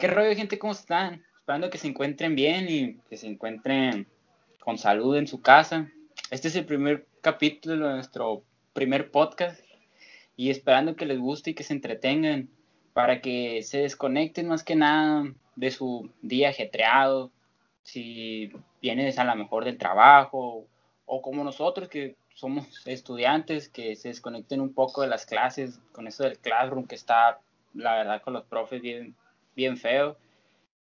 ¿Qué rollo, gente? ¿Cómo están? Esperando que se encuentren bien y que se encuentren con salud en su casa. Este es el primer capítulo de nuestro primer podcast y esperando que les guste y que se entretengan para que se desconecten más que nada de su día ajetreado. Si vienes a la mejor del trabajo o como nosotros que somos estudiantes, que se desconecten un poco de las clases con eso del classroom que está, la verdad, con los profes bien bien feo.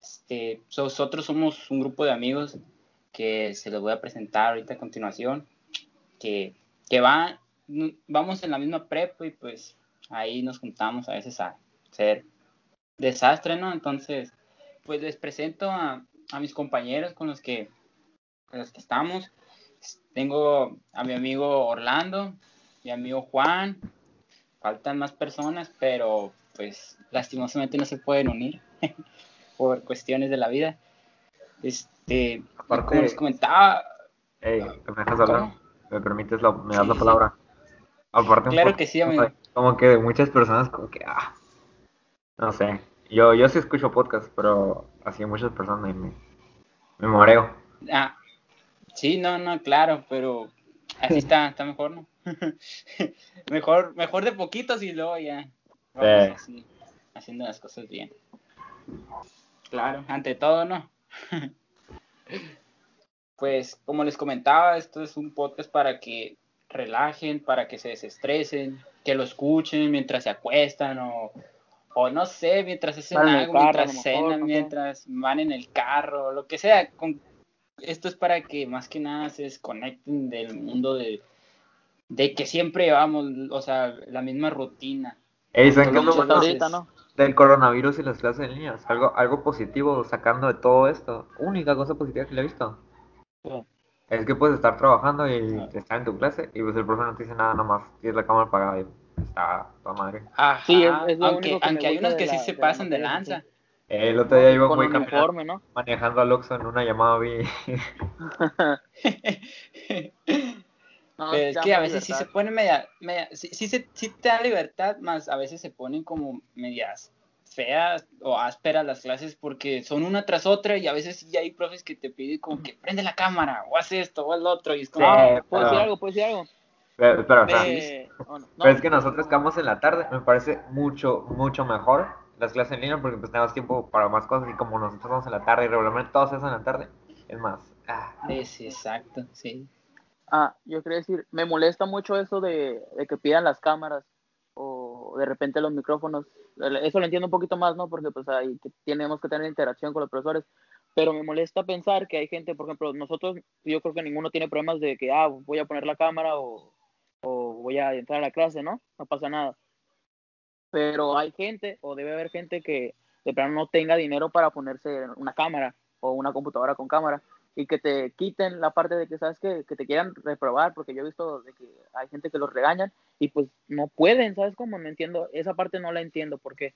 Este, nosotros somos un grupo de amigos que se los voy a presentar ahorita a continuación, que, que va, vamos en la misma prepa y pues ahí nos juntamos a veces a hacer desastre, ¿no? Entonces, pues les presento a, a mis compañeros con los que, con los que estamos. Tengo a mi amigo Orlando, mi amigo Juan, faltan más personas, pero pues lastimosamente no se pueden unir por cuestiones de la vida. Este, como les comentaba. Hey, ¿me dejas hablar? ¿Me permites la, me das la palabra? Aparte claro que sí, amigo. Como que muchas personas, como que, ah, no sé. Yo, yo sí escucho podcast, pero así muchas personas me, me, me mareo. Ah, sí, no, no, claro, pero así está, está mejor, ¿no? mejor, mejor de poquitos y luego ya así, haciendo las cosas bien. Claro, ante todo, ¿no? pues como les comentaba, esto es un podcast para que relajen, para que se desestresen, que lo escuchen mientras se acuestan o, o no sé, mientras hacen algo, mientras cenan, mientras van en el carro, lo que sea. Con... Esto es para que más que nada se desconecten del mundo de, de que siempre llevamos, o sea, la misma rutina. Ey, ¿saben qué es lo bueno del coronavirus y las clases en línea? Algo, algo positivo sacando de todo esto. Única cosa positiva que le he visto. Es que puedes estar trabajando y estar en tu clase y pues el profe no te dice nada, nomás tienes la cámara apagada y está toda madre. Ajá, sí, es, aunque, aunque hay unos que sí se pasan de lanza. El otro día iba muy caminando, ¿no? manejando al Oxxo en una llamada vi. pero es que a veces sí se pone media, media sí, sí, se, sí te da libertad, más a veces se ponen como medias feas o ásperas las clases porque son una tras otra y a veces ya hay profes que te piden como que prende la cámara o hace esto o el otro y es como, ah, ¿puedo decir algo? ¿Puedo decir algo? Pero, pero, es que nosotros estamos en la tarde, me parece mucho, mucho mejor las clases en línea porque pues tenemos tiempo para más cosas y como nosotros estamos en la tarde y regularmente todos hacen en la tarde, es más. Ah. Sí, exacto, sí. Ah, yo quería decir, me molesta mucho eso de, que pidan las cámaras o de repente los micrófonos. Eso lo entiendo un poquito más, ¿no? Porque pues ahí tenemos que tener interacción con los profesores. Pero me molesta pensar que hay gente, por ejemplo, nosotros, yo creo que ninguno tiene problemas de que, ah, voy a poner la cámara o, o voy a entrar a la clase, ¿no? No pasa nada. Pero hay gente, o debe haber gente que de plano no tenga dinero para ponerse una cámara o una computadora con cámara y que te quiten la parte de que, ¿sabes que Que te quieran reprobar, porque yo he visto de que hay gente que los regañan y pues no pueden, ¿sabes cómo? No entiendo, esa parte no la entiendo, ¿por qué?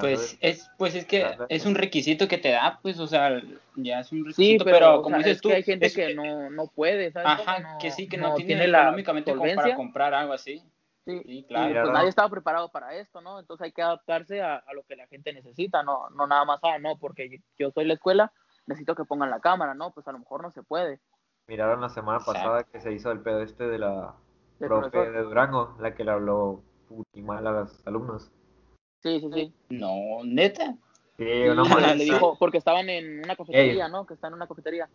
pues es pues es que es un requisito que te da pues o sea ya es un requisito pero, como dices tú hay gente que no, no puede ¿sabes? ajá que sí que no, tiene, la económicamente para comprar algo así Sí, claro. pues nadie estaba preparado para esto, ¿no? Entonces hay que adaptarse a, lo que la gente necesita, no, no nada más, ah, no, porque yo soy la escuela, necesito que pongan la cámara, ¿no? Pues a lo mejor no se puede. Miraron la semana pasada que se hizo el pedo este de la profe de Durango, la que le habló puti mal a los alumnos. Sí, sí, sí. No, neta. Sí, una Le dijo, porque estaban en una cafetería, ¿no? Que están en una cafetería.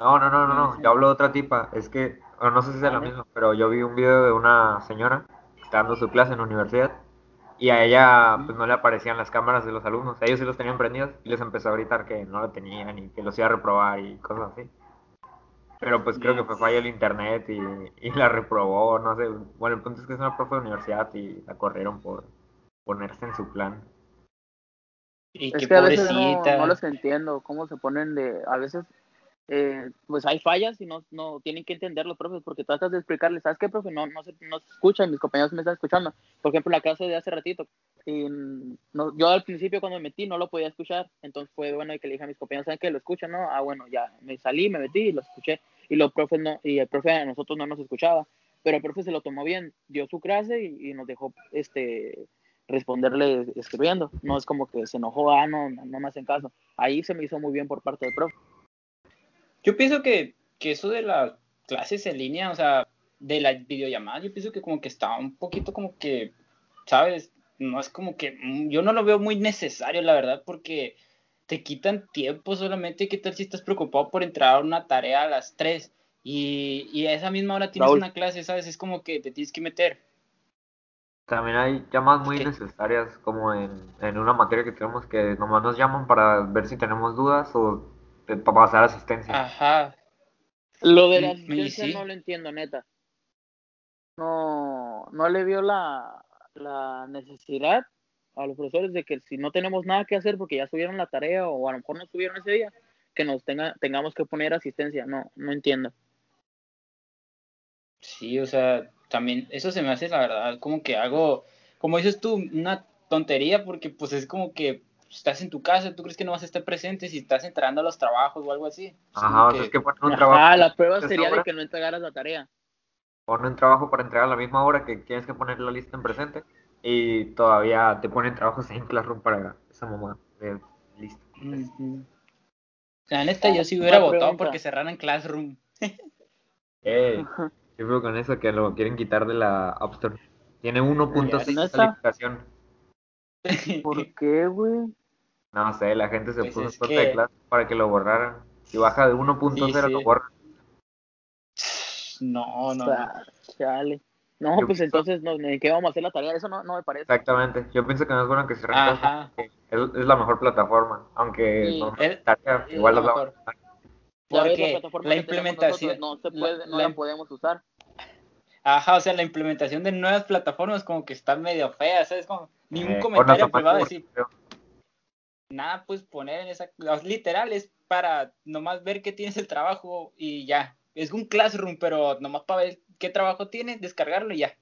No, no, no, no, no, yo hablo de otra tipa. Es que, no sé si es la misma, pero yo vi un video de una señora que está dando su clase en la universidad y a ella pues no le aparecían las cámaras de los alumnos. Ellos sí los tenían prendidos y les empezó a gritar que no lo tenían y que los iba a reprobar y cosas así. Pero pues creo que fue fallo el internet y, y la reprobó, no sé. Bueno, el punto es que es una profe de universidad y la corrieron por ponerse en su plan. Y es que a veces no, no, los entiendo, cómo se ponen de, a veces eh, pues hay fallas y no, no tienen que entender los profes porque tratas de explicarles, ¿sabes qué, profe? No, no, se, no escuchan, mis compañeros me están escuchando. Por ejemplo, la clase de hace ratito, y no, yo al principio cuando me metí no lo podía escuchar, entonces fue bueno que le dije a mis compañeros, ¿saben qué? Lo escuchan, ¿no? Ah, bueno, ya me salí, me metí y lo escuché. Y los profes no, y el profe a nosotros no nos escuchaba. pero el profe se lo tomó bien, dio su clase y, nos dejó este responderle escribiendo. No es como que se enojó, ah, no, no me hacen caso. Ahí se me hizo muy bien por parte del profe. Yo pienso que, que eso de las clases en línea, o sea, de la videollamada, yo pienso que como que está un poquito como que, ¿sabes? No es como que, mm, yo no lo veo muy necesario, la verdad, porque te quitan tiempo solamente. ¿Qué tal si estás preocupado por entrar a una tarea a las 3 y, y a esa misma hora tienes una clase, ¿sabes? Es como que te tienes que meter. También hay llamadas muy necesarias, como en, en, una materia que tenemos que nomás nos llaman para ver si tenemos dudas o para pasar asistencia. Ajá. Lo de la asistencia no lo entiendo, neta. No, no le vio la, la necesidad a los profesores de que si no tenemos nada que hacer porque ya subieron la tarea o a lo mejor no subieron ese día, que nos tenga, tengamos que poner asistencia. No, no entiendo. Sí, o sea, también eso se me hace la verdad como que algo, como dices tú, una tontería porque pues es como que estás en tu casa, tú crees que no vas a estar presente si estás entrando a los trabajos o algo así. Ajá, o sea, es que ponen un trabajo. Ah, la prueba sería de que no entregaras la tarea. Ponen un trabajo para entregar a la misma hora que tienes que poner la lista en presente y todavía te ponen trabajos en Classroom para esa mamá de lista. La neta, yo sí hubiera votado porque cerraran Classroom. eh, yo creo con eso que lo quieren quitar de la App Store. Tiene 1.6 calificación. ¿Por qué, güey? No sé, la gente se pues puso en de clase para que lo borraran. Si baja de 1.0 lo borran. No, no. chale. No, pues entonces, no, ¿qué vamos a hacer la tarea? Eso no, no me parece. Exactamente. Yo pienso que no es bueno que se Ajá. Es, es, la mejor plataforma, aunque no, tarea, igual es la mejor. Porque la, implementación no se puede, no la, podemos usar. Ajá, o sea, la implementación de nuevas plataformas como que está medio fea, ¿sabes? Como ningún eh, comentario privado decir. Nada puedes poner en esa, literal es para nomás ver que tienes el trabajo y ya. Es un classroom, pero nomás para ver qué trabajo tiene, descargarlo y ya.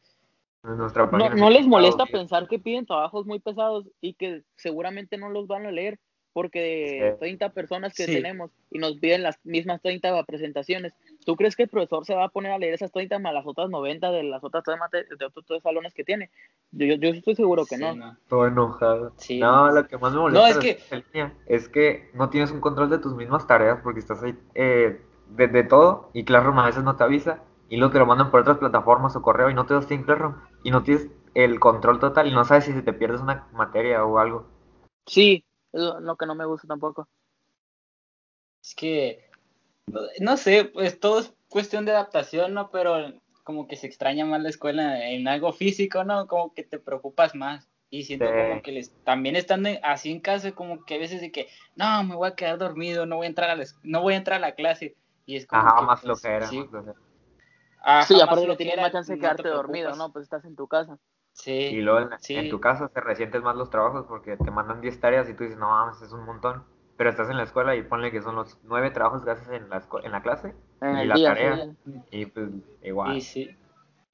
No, les molesta pensar que piden trabajos muy pesados y que seguramente no los van a leer porque de 30 personas que tenemos y nos piden las mismas 30 presentaciones, ¿tú crees que el profesor se va a poner a leer esas 30 más las otras 90 de las otras tres, de otros tres salones que tiene? Yo, yo estoy seguro que no. Todo enojado. No, lo que más me molesta es, que... es que no tienes un control de tus mismas tareas porque estás ahí eh, de, todo y Classroom a veces no te avisa y luego te lo mandan por otras plataformas o correo y no te das en Classroom y no tienes el control total y no sabes si se te pierdes una materia o algo. Sí, es lo que no me gusta tampoco. Es que, no sé, pues todo es cuestión de adaptación, ¿no? Pero como que se extraña más la escuela en algo físico, ¿no? Como que te preocupas más. Y siento como que les, también estando así en casa, como que a veces de que, no, me voy a quedar dormido, no voy a entrar a la, no voy a entrar a la clase. Y es como Ajá, más pues, flojera. Sí, sí aparte que tienes más chance de quedarte dormido, ¿no? Pues estás en tu casa. Sí. Y luego en, tu casa te resientes más los trabajos porque te mandan 10 tareas y tú dices, no mames, es un montón. Pero estás en la escuela y ponle que son los 9 trabajos que haces en la, en la clase y la tarea. Y pues igual. Y sí.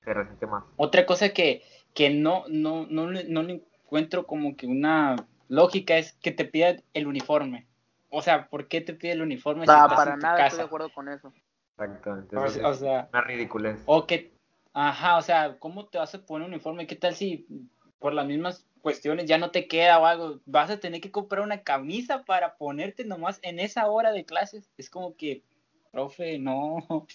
Te resiente más. Otra cosa que, que no, no, no, no le encuentro como que una lógica es que te pidan el uniforme. O sea, ¿por qué te pide el uniforme si estás para en tu nada casa? estoy de acuerdo con eso. Exactamente. o, sea, una ridiculez. O que Ajá, o sea, ¿cómo te vas a poner un uniforme? ¿Qué tal si por las mismas cuestiones ya no te queda o algo? Vas a tener que comprar una camisa para ponerte nomás en esa hora de clases. Es como que, profe, no.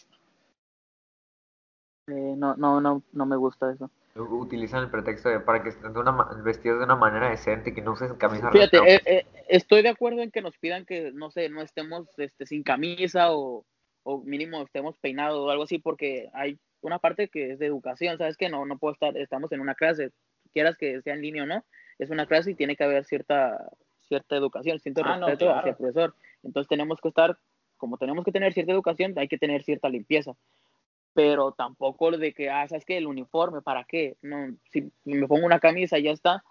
Eh, no, no, no, no me gusta eso. Utilizan el pretexto de para que estén de una, vestidos de una manera decente, que no usen camisa. Fíjate, eh, eh, estoy de acuerdo en que nos pidan que, no sé, no estemos este, sin camisa o, o mínimo estemos peinados o algo así, porque hay una parte que es de educación, ¿sabes? Que no, no puedo estar, estamos en una clase, quieras que sea en línea o no, es una clase y tiene que haber cierta, cierta educación, cierto ah, respeto hacia el profesor. Entonces tenemos que estar, como tenemos que tener cierta educación, hay que tener cierta limpieza. Pero tampoco de que, ah, ¿sabes qué? El uniforme, ¿para qué? No, si me pongo una camisa ya está,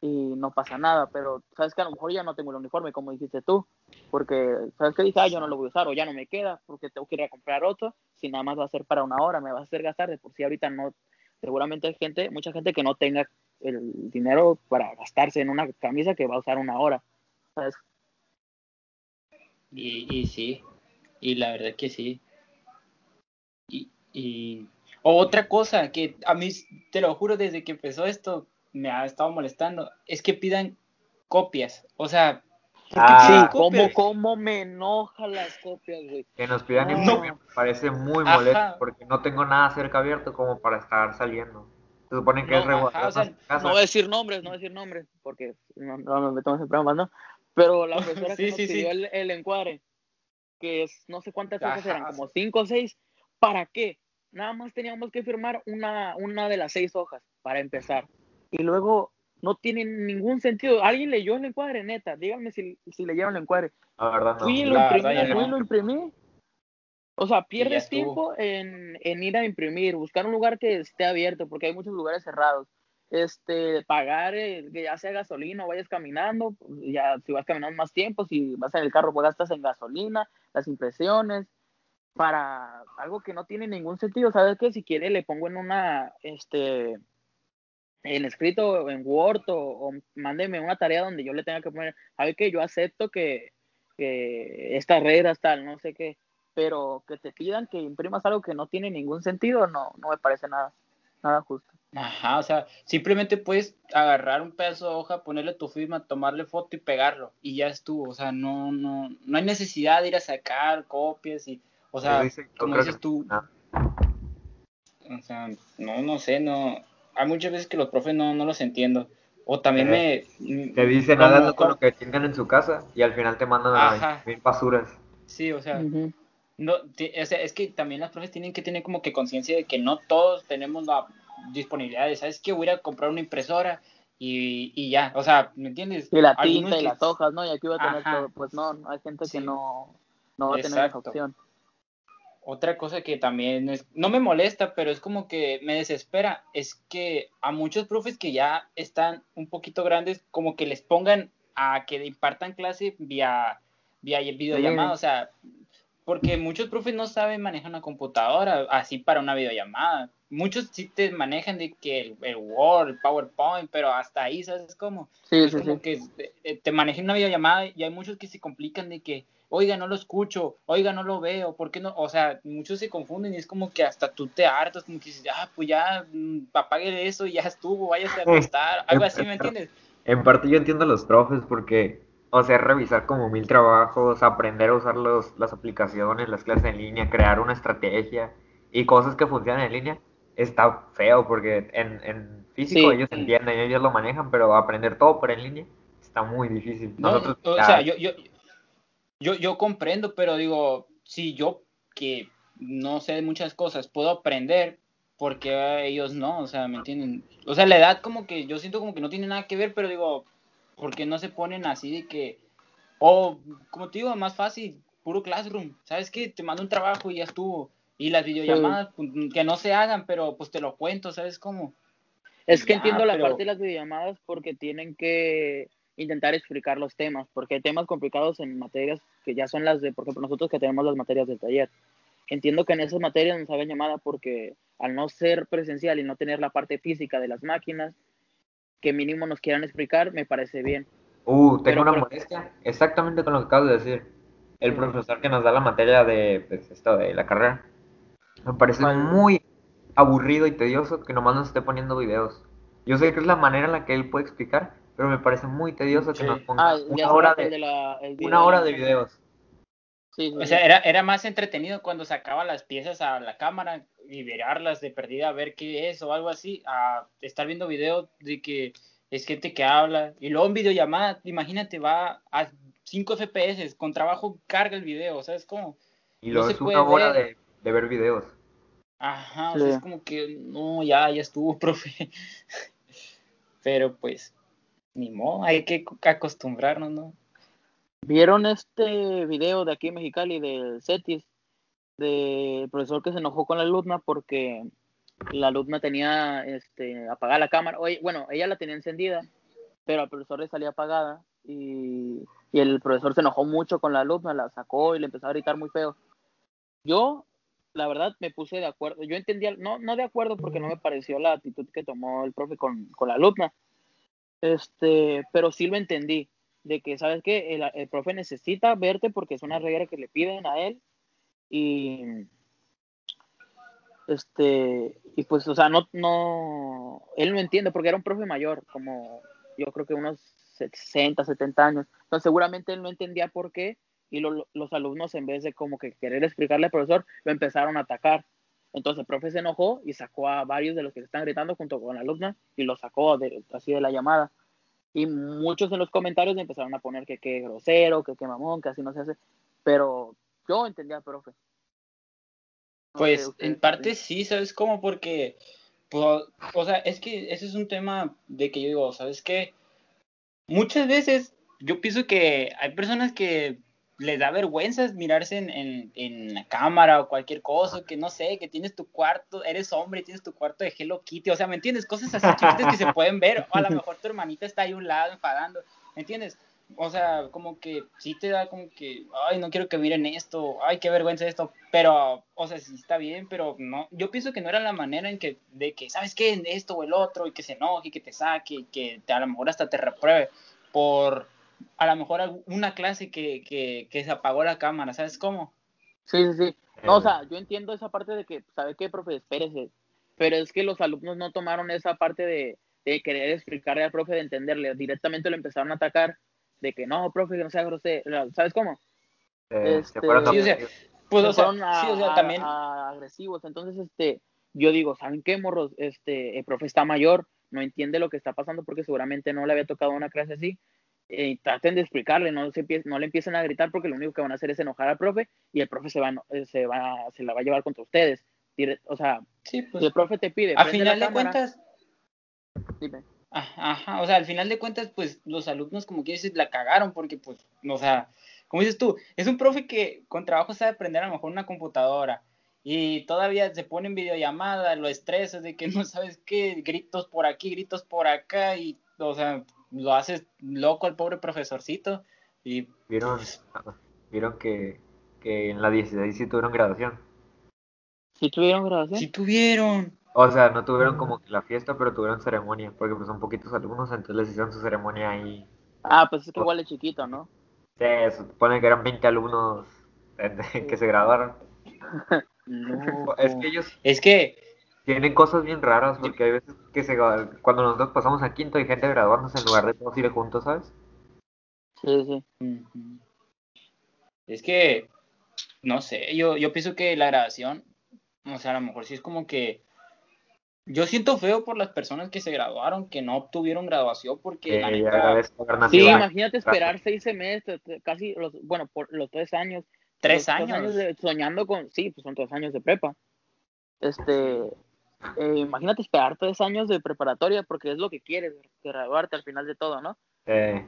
y no pasa nada, pero sabes que a lo mejor ya no tengo el uniforme, como dijiste tú, porque sabes que dice, ah, yo no lo voy a usar o ya no me queda porque tengo que ir a comprar otro, si nada más va a ser para una hora, me va a hacer gastar, de por sí ahorita no, seguramente hay gente, mucha gente que no tenga el dinero para gastarse en una camisa que va a usar una hora, ¿sabes? Y, y sí, y la verdad que sí. Y, y otra cosa que a mí, te lo juro, desde que empezó esto, me ha estado molestando, es que pidan copias. O sea, Ah, sí, ¿cómo, ¿cómo, me enoja las copias, güey? Que nos pidan no. me parece muy molesto porque no tengo nada cerca abierto como para estar saliendo. Se supone que es No voy a decir nombres, no voy a decir nombres porque no, nos metemos en programas, ¿no? Pero la profesora que nos pidió el, encuadre, que es no sé cuántas hojas eran, como cinco o seis, ¿para qué? Nada más teníamos que firmar una, una de las seis hojas para empezar. Y luego no tiene ningún sentido. ¿Alguien leyó el encuadre, neta? Díganme si, si leyeron el encuadre. La verdad, no. Fui y lo imprimí, fui lo imprimí. O sea, pierdes tiempo en, en, ir a imprimir, buscar un lugar que esté abierto, porque hay muchos lugares cerrados. Este, pagar eh, que ya sea gasolina o vayas caminando, ya si vas caminando más tiempo, si vas en el carro, pues gastas en gasolina, las impresiones, para algo que no tiene ningún sentido. ¿Sabes qué? Si quiere, le pongo en una, este, en escrito en Word o, mándeme una tarea donde yo le tenga que poner, a ver que yo acepto que, que estas reglas tal, no sé qué, pero que te pidan que imprimas algo que no tiene ningún sentido, no, no me parece nada, nada justo. Ajá, o sea, simplemente puedes agarrar un pedazo de hoja, ponerle tu firma, tomarle foto y pegarlo, y ya estuvo, o sea, no, no, no hay necesidad de ir a sacar copias y, o sea, como dices tú, o sea, no, no sé, no, hay muchas veces que los profes no, no los entiendo. O también me... Te dicen nada con lo que tengan en su casa y al final te mandan a mil basuras. Sí, o sea, no, es que también las profes tienen que tener como que conciencia de que no todos tenemos la disponibilidad de, ¿sabes qué? Voy a comprar una impresora y, y ya, o sea, ¿me entiendes? Y la tinta y las hojas, ¿no? Y aquí voy a tener todo, pues no, hay gente que no, no va a tener esa opción otra cosa que también es, no me molesta, pero es como que me desespera, es que a muchos profes que ya están un poquito grandes, como que les pongan a que impartan clase vía, vía videollamada, o sea, porque muchos profes no saben manejar una computadora así para una videollamada. Muchos sí te manejan de que el, Word, el PowerPoint, pero hasta ahí, ¿sabes cómo? Sí, es sí, como que eh, te manejan una videollamada y hay muchos que se complican de que oiga, no lo escucho, oiga, no lo veo, ¿por qué no? O sea, muchos se confunden y es como que hasta tú te hartas, como que dices, ah, pues ya, mm, apague eso y ya estuvo, váyase a acostar, algo así, ¿me entiendes? En parte yo entiendo a los profes porque, o sea, revisar como mil trabajos, aprender a usar los, las aplicaciones, las clases en línea, crear una estrategia y cosas que funcionan en línea, está feo porque en, en físico ellos entienden, ellos lo manejan, pero aprender todo por en línea está muy difícil. Nosotros, o sea, yo, yo, yo, yo comprendo, pero digo, si yo que no sé muchas cosas puedo aprender, porque ellos no? O sea, ¿me entienden? O sea, la edad como que yo siento como que no tiene nada que ver, pero digo, ¿por qué no se ponen así de que, o como te digo, más fácil, puro classroom, ¿sabes qué? Te mando un trabajo y ya estuvo. Y las videollamadas, pues, que no se hagan, pero pues te lo cuento, ¿sabes cómo? Es que entiendo la parte de las videollamadas porque tienen que intentar explicar los temas, porque hay temas complicados en materias que ya son las de, por ejemplo, nosotros que tenemos las materias del taller. Entiendo que en esas materias nos hagan llamada porque al no ser presencial y no tener la parte física de las máquinas, que mínimo nos quieran explicar, me parece bien. Uh, tengo una molestia exactamente con lo que acabas de decir. El profesor que nos da la materia de, pues, esto de la carrera, me parece muy aburrido y tedioso que nomás nos esté poniendo videos. Yo sé que es la manera en la que él puede explicar, pero me parece muy tedioso que nos ponga ah, una, hora de, una hora de videos. o sea, era, era más entretenido cuando sacaba las piezas a la cámara y verlas de perdida a ver qué es o algo así, a estar viendo videos de que es gente que habla y luego en videollamada, imagínate, va a 5 FPS, con trabajo carga el video, ¿sabes cómo? Y luego es una hora de, de, ver videos. Ajá, o sea, es como que no, ya, ya estuvo, profe. Pero pues, ni modo, hay que acostumbrarnos, ¿no? ¿Vieron este video de aquí en Mexicali del CETIS? Del profesor que se enojó con la alumna porque la alumna tenía este, apagada la cámara. Oye, bueno, ella la tenía encendida, pero al profesor le salía apagada y, y, el profesor se enojó mucho con la alumna, la sacó y le empezó a gritar muy feo. Yo, la verdad, me puse de acuerdo. Yo entendía, no, no de acuerdo porque no me pareció la actitud que tomó el profe con, con la alumna, este, pero sí lo entendí, de que, ¿sabes qué? El, profe necesita verte porque es una regla que le piden a él y, Este, y pues, o sea, no, no, él no entiende porque era un profe mayor, como yo creo que unos 60, 70 años. Entonces, seguramente él no entendía por qué y los alumnos, en vez de como que querer explicarle al profesor, lo empezaron a atacar. Entonces, el profe se enojó y sacó a varios de los que se están gritando junto con la alumna y los sacó de, así de la llamada. Y muchos en los comentarios empezaron a poner que qué grosero, que qué mamón, que así no se hace. Pero yo entendía, profe. Pues en parte sí, ¿sabes cómo? Porque, pues, o sea, es que ese es un tema de que yo digo, ¿sabes qué? Muchas veces yo pienso que hay personas que les da vergüenza mirarse en, en, en, la cámara o cualquier cosa, que no sé, que tienes tu cuarto, eres hombre tienes tu cuarto de Hello Kitty, o sea, ¿me entiendes? Cosas así chiquitas que se pueden ver, o a lo mejor tu hermanita está ahí a un lado enfadando, ¿me entiendes? O sea, como que sí te da como que, ay, no quiero que miren esto, ay, qué vergüenza esto, pero, o sea, sí está bien, pero no, yo pienso que no era la manera en que, de que, ¿sabes qué? Esto o el otro, y que se enoje, y que te saque, y que te, a lo mejor hasta te repruebe por, a lo mejor una clase que, que, que se apagó la cámara, ¿sabes cómo? Sí, sí, sí. No, o sea, yo entiendo esa parte de que, ¿sabe qué, profe? Espérese. Pero es que los alumnos no tomaron esa parte de, de querer explicarle al profe, de entenderle. Directamente lo empezaron a atacar de que no, profe, que no sea grosero, ¿sabes cómo? Eh, este, sí, o sea, pues, o sea, sí, o sea, también agresivos. Entonces, este, yo digo, ¿saben qué, morros? Este, el profe está mayor, no entiende lo que está pasando porque seguramente no le había tocado una clase así. Eh, traten de explicarle, no, se no le empiecen a gritar porque lo único que van a hacer es enojar al profe y el profe se va, eh, se va, se la va a llevar contra ustedes. O sea, sí, pues, si el profe te pide. A final de cuentas. Dime. Ajá, o sea, al final de cuentas, pues los alumnos, como que dices, la cagaron, porque, pues, o sea, como dices tú, es un profe que con trabajo sabe aprender a lo mejor una computadora y todavía se pone en videollamada, lo estresas de que no sabes qué, gritos por aquí, gritos por acá, y, o sea, lo haces loco al pobre profesorcito. Y, ¿Vieron, pues, ¿vieron que, que en la 16 sí tuvieron graduación? ¿Sí tuvieron graduación? Sí tuvieron. O sea, no tuvieron como que la fiesta, pero tuvieron ceremonia, porque pues son poquitos alumnos, entonces les hicieron su ceremonia ahí. Ah, pues es que igual es chiquito, ¿no? Sí, se supone que eran 20 alumnos que se graduaron. Es que ellos... Es que... Tienen cosas bien raras, porque hay veces que se, cuando nosotros pasamos a quinto hay gente graduándose en lugar de todos ir juntos, ¿sabes? Sí, sí. Es que, no sé, yo, yo pienso que la graduación, o sea, a lo mejor sí es como que yo siento feo por las personas que se graduaron, que no obtuvieron graduación, porque la neta... Sí, imagínate esperar seis semestres, casi, los, bueno, por los tres años. Tres años. soñando con, sí, pues son tres años de prepa. Este, eh, imagínate esperar tres años de preparatoria, porque es lo que quieres, graduarte al final de todo, ¿no?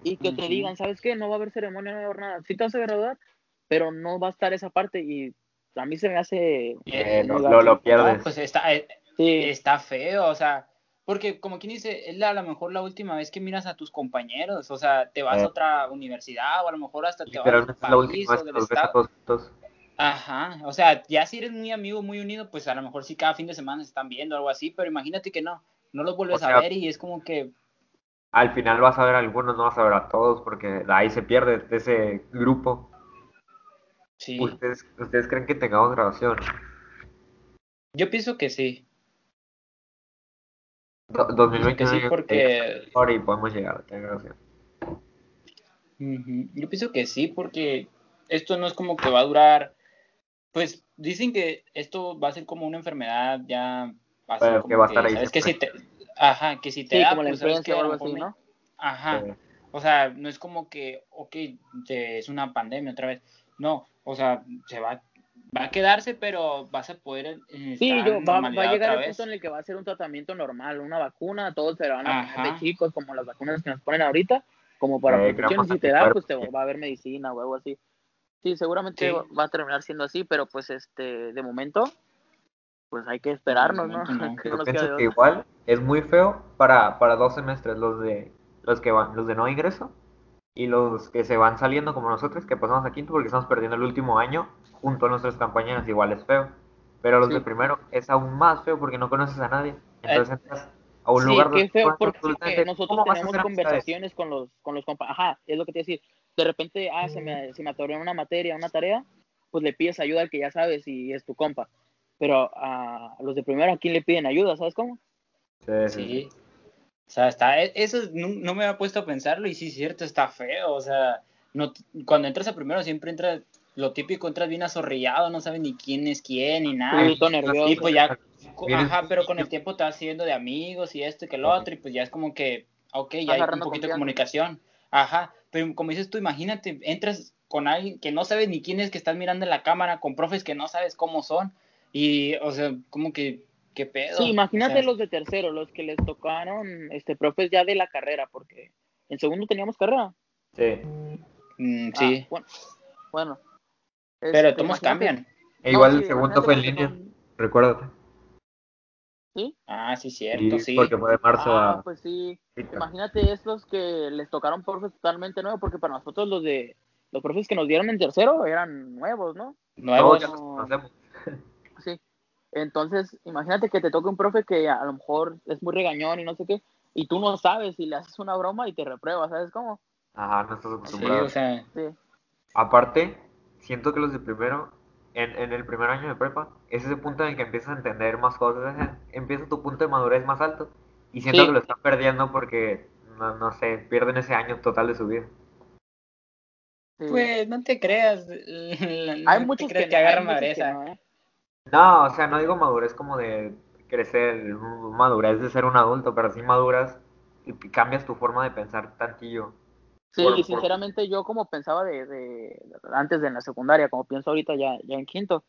Y que te digan, ¿sabes qué? No va a haber ceremonia, no va a haber nada. Sí te vas a graduar, pero no va a estar esa parte y a mí se me hace... Eh, lo, lo, pierdes. pues está, eh, está feo, o sea, porque como quien dice, es a lo mejor la última vez que miras a tus compañeros, o sea, te vas a eh. otra universidad o a lo mejor hasta te vas a otro país o del estado. Ajá, o sea, ya si eres muy amigo, muy unido, pues a lo mejor sí cada fin de semana se están viendo algo así, pero imagínate que no, no los vuelves a ver y es como que... Al final vas a ver a algunos, no vas a ver a todos, porque ahí se pierde ese grupo. Sí. ¿Ustedes, ¿Ustedes creen que tengamos grabación? Yo pienso que sí. 2020 sí, porque... Ahora y podemos llegar, gracias. Yo pienso que sí, porque esto no es como que va a durar. Pues dicen que esto va a ser como una enfermedad ya. Va que va a estar ahí. Es que si te, ajá, que si te da, pues sabes que algo así, ¿no? Ajá. O sea, no es como que, ok, es una pandemia otra vez. No, o sea, se va va a quedarse, pero vas a poder. Eh, sí, yo, va, va, a llegar el punto en el que va a ser un tratamiento normal, una vacuna, todos se van a poner de chicos, como las vacunas que nos ponen ahorita, como para eh, protección. Si te da, pues te va a haber medicina o algo así. Sí, seguramente va a terminar siendo así, pero pues este, de momento, pues hay que esperarnos, ¿no? Yo pienso que igual es muy feo para, para dos semestres, los de los que van, los de no ingreso y los que se van saliendo como nosotros, que pasamos a quinto porque estamos perdiendo el último año junto a nuestras compañeras, igual es feo. Pero los de primero es aún más feo porque no conoces a nadie. Entonces eh, entras a un lugar donde... feo porque nosotros tenemos conversaciones con los, con los compañeros. Ajá, es lo que te decir. De repente, ah, se me, se me atoró una materia, una tarea, pues le pides ayuda al que ya sabes y es tu compa. pero a los de primero, ¿a quién le piden ayuda? ¿Sabes cómo? Sí, sí. O sea, está, e- eso no, no me había puesto a pensarlo y sí cierto, está feo. O sea, no, cuando entras a primero siempre entras, lo típico, entras bien azorrillado, no sabes ni quién es quién ni nada. Sí, todo nervioso. Y pues ya, ajá, pero con el tiempo te vas haciendo de amigos y esto y que lo otro, y pues ya es como que, ok, ya hay un poquito de comunicación. Ajá, pero como dices tú, imagínate, entras con alguien que no sabes ni quién es, que estás mirando en la cámara, con profes que no sabes cómo son, y, o sea, como que, qué pedo. Sí, imagínate O sea, los de tercero, los que les tocaron este profes ya de la carrera, porque en segundo teníamos carrera. Sí. mm, Ah, sí, bueno, bueno. pero Este, todos cambian. E No, igual sí, el segundo fue en línea, recuérdate. ¿Sí? Ah, sí, cierto, sí. Porque fue de marzo Ah, a pues sí. Imagínate estos que les tocaron profes totalmente nuevos, porque para nosotros los de los profes que nos dieron en tercero eran nuevos, ¿no? Nuevos. Sí. Entonces, imagínate que te toque un profe que a lo mejor es muy regañón y no sé qué, y tú no sabes y le haces una broma y te repruebas, ¿sabes cómo? Ajá, no estás Sí, acostumbrado. o sea, Sí. Aparte, siento que los de primero, en, en el primer año de prepa, es ese punto en el que empiezas a entender más cosas, empieza tu punto de madurez más alto. Y siento Sí. que lo están perdiendo porque, no, no sé, pierden ese año total de su vida. sí. pues no te creas. hay no muchos que, que agarran madureza. no, ¿eh? No, o sea, no digo madurez como de crecer, madurez de ser un adulto, pero sí maduras y cambias tu forma de pensar tantillo. Sí, Por- por- sinceramente yo como pensaba de, de- antes de en la secundaria, como pienso ahorita ya, ya en quinto,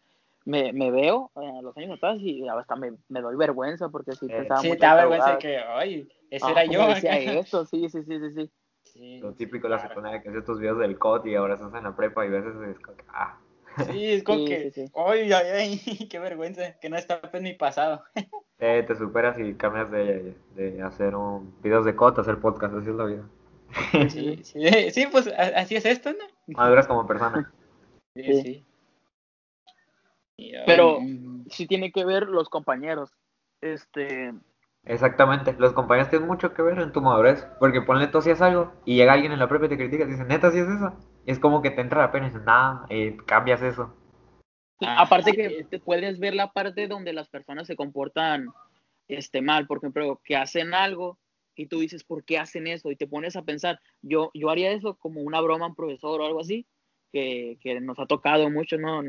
me, me veo eh, a los años atrás y hasta me, me doy vergüenza porque sí Eh, pensaba Sí, muchas te da vergüenza de que, ay, ese Ah, era ¿cómo yo. decía esto? Sí, sí, sí, sí, sí. Sí, Lo sí, típico de la secundaria, que haces tus videos del COD y ahora estás en la prepa y veces es como que, ah, Sí, es como Sí, que, sí, sí. ay, ay, ay, qué vergüenza, que no está en mi pasado. eh, te superas y cambias de, de hacer un, videos de COD a hacer podcast, así es la vida. Sí, sí, sí, pues así es esto, ¿no? Maduras como persona. Sí, Sí. Pero- Sí tiene que ver los compañeros. Este, Exactamente, los compañeros tienen mucho que ver en tu madurez, porque ponle tú hacías algo y llega alguien en la prepa y te critica y dice, neta, ¿sí es eso? Y es como que te entra la pena y dices, nah, eh, cambias eso. Ah, aparte sí. que te puedes ver la parte donde las personas se comportan este mal, por ejemplo, que hacen algo y tú dices, ¿por qué hacen eso? Y te pones a pensar, yo, yo haría eso como una broma a un profesor o algo así, que, que nos ha tocado mucho, ¿no?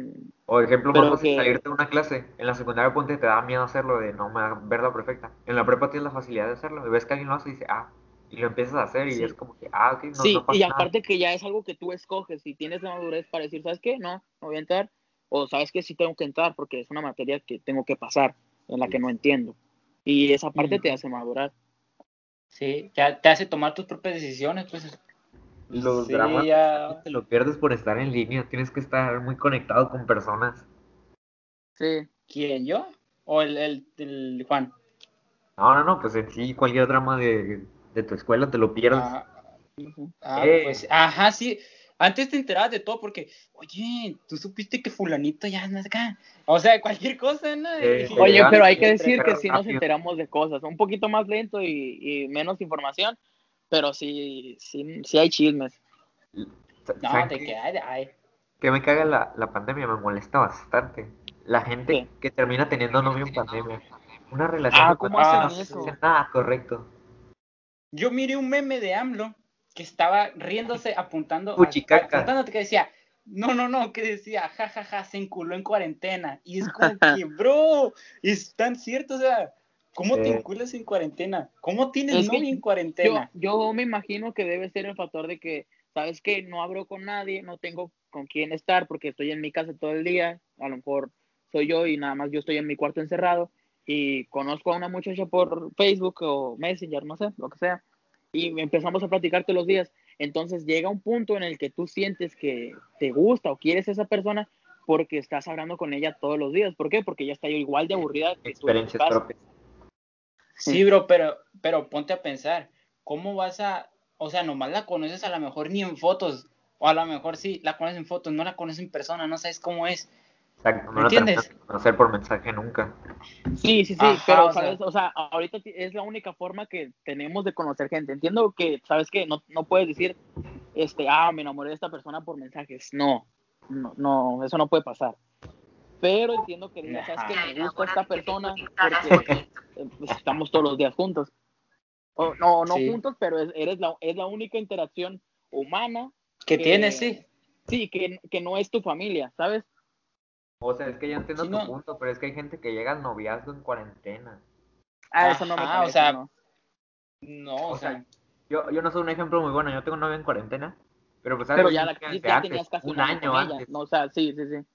O ejemplo Pero que- salirte de una clase. En la secundaria ponte te da miedo hacerlo, de no me va a ver la perfecta. En la prepa tienes la facilidad de hacerlo, y ves que alguien lo hace y dice, ah, y lo empiezas a hacer y Sí. es como que, ah, ok, no, sí, no pasa y nada. aparte que ya es algo que tú escoges y tienes la madurez para decir, ¿sabes qué? No, no voy a entrar. O sabes que sí tengo que entrar porque es una materia que tengo que pasar, en la que no entiendo. Y esa parte te hace madurar. Sí, ya te hace tomar tus propias decisiones, pues. Los Sí, dramas ya. te lo pierdes por estar en línea, tienes que estar muy conectado con personas. Sí, ¿Quién, yo? ¿O el, el, el Juan? No, no, no, pues en sí, cualquier drama de, de tu escuela te lo pierdes. Ah, ah, Eh. pues, ajá, sí. Antes te enterabas de todo porque, oye, tú supiste que fulanito ya anda acá. O sea, cualquier cosa, ¿no? Eh, Oye, pero hay que decir que sí nos enteramos de cosas, un poquito más lento y, y menos información, pero sí, sí, sí hay chismes. No, ¿Saben de qué? que hay, hay. que me caga la, la pandemia, me molesta bastante. La gente ¿Qué? que termina teniendo novio en pandemia. Una relación Ah, de ¿cómo hacen no eso? se hace nada correcto. Yo miré un meme de AMLO que estaba riéndose, apuntando, a- Puchicaca. apuntándote que decía, no, no, no, que decía, jajaja, ja, ja, se enculó en cuarentena. Y es como que, bro, es tan cierto, o sea, ¿cómo te Sí. enculas en cuarentena? ¿Cómo tienes Es que novio en Yo, cuarentena? yo me imagino que debe ser el factor de que, ¿sabes qué? No hablo con nadie, no tengo con quién estar porque estoy en mi casa todo el día, a lo mejor soy yo y nada más yo estoy en mi cuarto encerrado y conozco a una muchacha por Facebook o Messenger, no sé, lo que sea, y empezamos a platicar todos los días. Entonces llega un punto en el que tú sientes que te gusta o quieres a esa persona porque estás hablando con ella todos los días. ¿Por qué? Porque ella está igual de aburrida que Experiencias propias. Sí, bro, pero, pero ponte a pensar, ¿cómo vas a, o sea, nomás la conoces a lo mejor ni en fotos, o a lo mejor sí, la conoces en fotos, no la conoces en persona, no sabes cómo es. Exacto, no ¿Me lo entiendes? de conocer por mensaje nunca. Sí, sí, sí, Ajá, pero o sea- sabes, o sea, ahorita es la única forma que tenemos de conocer gente. Entiendo que, sabes que no, no puedes decir, este, ah, me enamoré de esta persona por mensajes. No, no, no, eso no puede pasar. pero entiendo que sabes que me gusta esta persona porque eh, pues, estamos todos los días juntos. O, no, no Sí. juntos, pero es, eres la, es la única interacción humana Que que- tienes, sí. Sí, que, que no es tu familia, ¿sabes? O sea, es que ya entiendo Sí, tu no. punto, pero es que hay gente que llega al noviazgo en cuarentena. Ah, eso no me parece, o sea, ¿no? No, o O sea, sea, Yo, yo no soy un ejemplo muy bueno, yo tengo novia en cuarentena, pero pues Pero ¿sabes? ya, la, ya antes, tenías casi un año antes. No, o sea, sí, sí, sí.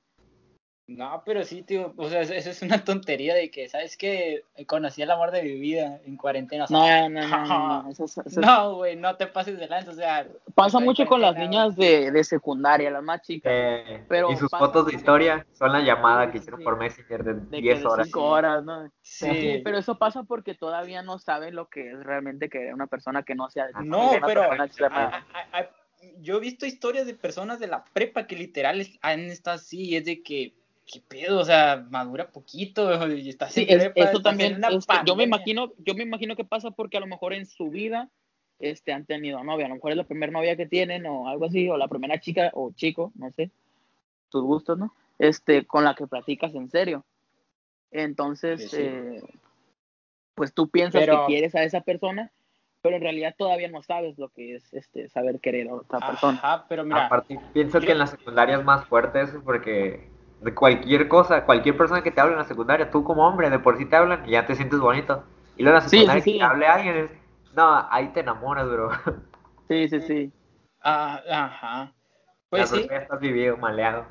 No, pero sí, tío, o sea, eso es una tontería de que, ¿sabes qué? Conocí el amor de mi vida en cuarentena. o sea, No, no, no, no, no, eso eso No, güey, no te pases de lanza, o sea. Pasa mucho con las niñas de, de secundaria, las más chicas. Eh, Pero y sus pasa fotos de historia son la llamada que hicieron sí. por Messenger de, de que 10 de horas. cinco horas, ¿no? Sí, Sí, pero eso pasa porque todavía no saben lo que es realmente querer una persona que no sea de tu No, una pero persona externa. a- a- a- yo he visto historias de personas de la prepa que literal han estado así y es de que, ¿qué pedo? O sea, madura poquito y estás Sí, es- eso también, este, yo me imagino, yo me imagino que pasa porque a lo mejor en su vida este, han tenido novia, a lo mejor es la primera novia que tienen o algo así, o la primera chica o chico, no sé, tus gustos, ¿no? Este, con la que platicas en serio. Entonces, Sí, sí. eh, pues tú piensas Pero- que quieres a esa persona, pero en realidad todavía no sabes lo que es este saber querer a otra persona. Ajá, pero mira, Aparte, pienso que en la secundaria es más fuerte eso porque de cualquier cosa, cualquier persona que te hable en la secundaria, tú como hombre, de por sí te hablan y ya te sientes bonito. Y luego en la Sí, sí, secundaria sí. que te hable alguien, es, no, ahí te enamoras, bro. Sí, sí, sí. ah, ajá. Ya, Pues sí, porque ya estás vivido, maleado.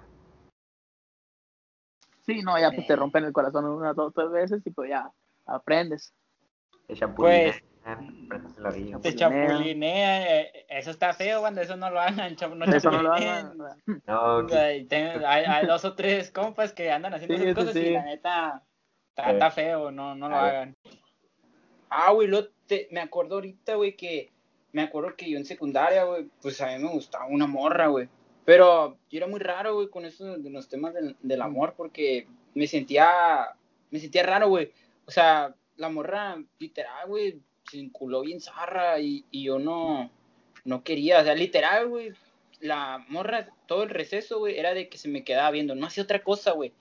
Sí, no, ya pues te rompen el corazón unas dos, tres veces y pues ya aprendes. Champulinean, Pues, aprendes la vida. te chapulinea. eh, eso está feo cuando eso no lo hagan, no Eso no lo hagan. No, que- Hay, tengo- hay- hay dos o tres compas que andan haciendo Sí, esas sí, cosas y sí. la neta está, Sí. está feo, no, no lo hagan. Ah, güey, lo te- me acuerdo ahorita, güey, que me acuerdo que yo en secundaria, güey, pues a mí me gustaba una morra, güey. Pero yo era muy raro, güey, con eso de los temas del, del amor, porque me sentía, me sentía raro, güey. O sea, la morra, literal, güey, se enculó bien zarra y, y yo no, no quería, o sea, literal, güey, la morra, todo el receso, güey, era de que se me quedaba viendo, no hacía otra cosa, güey.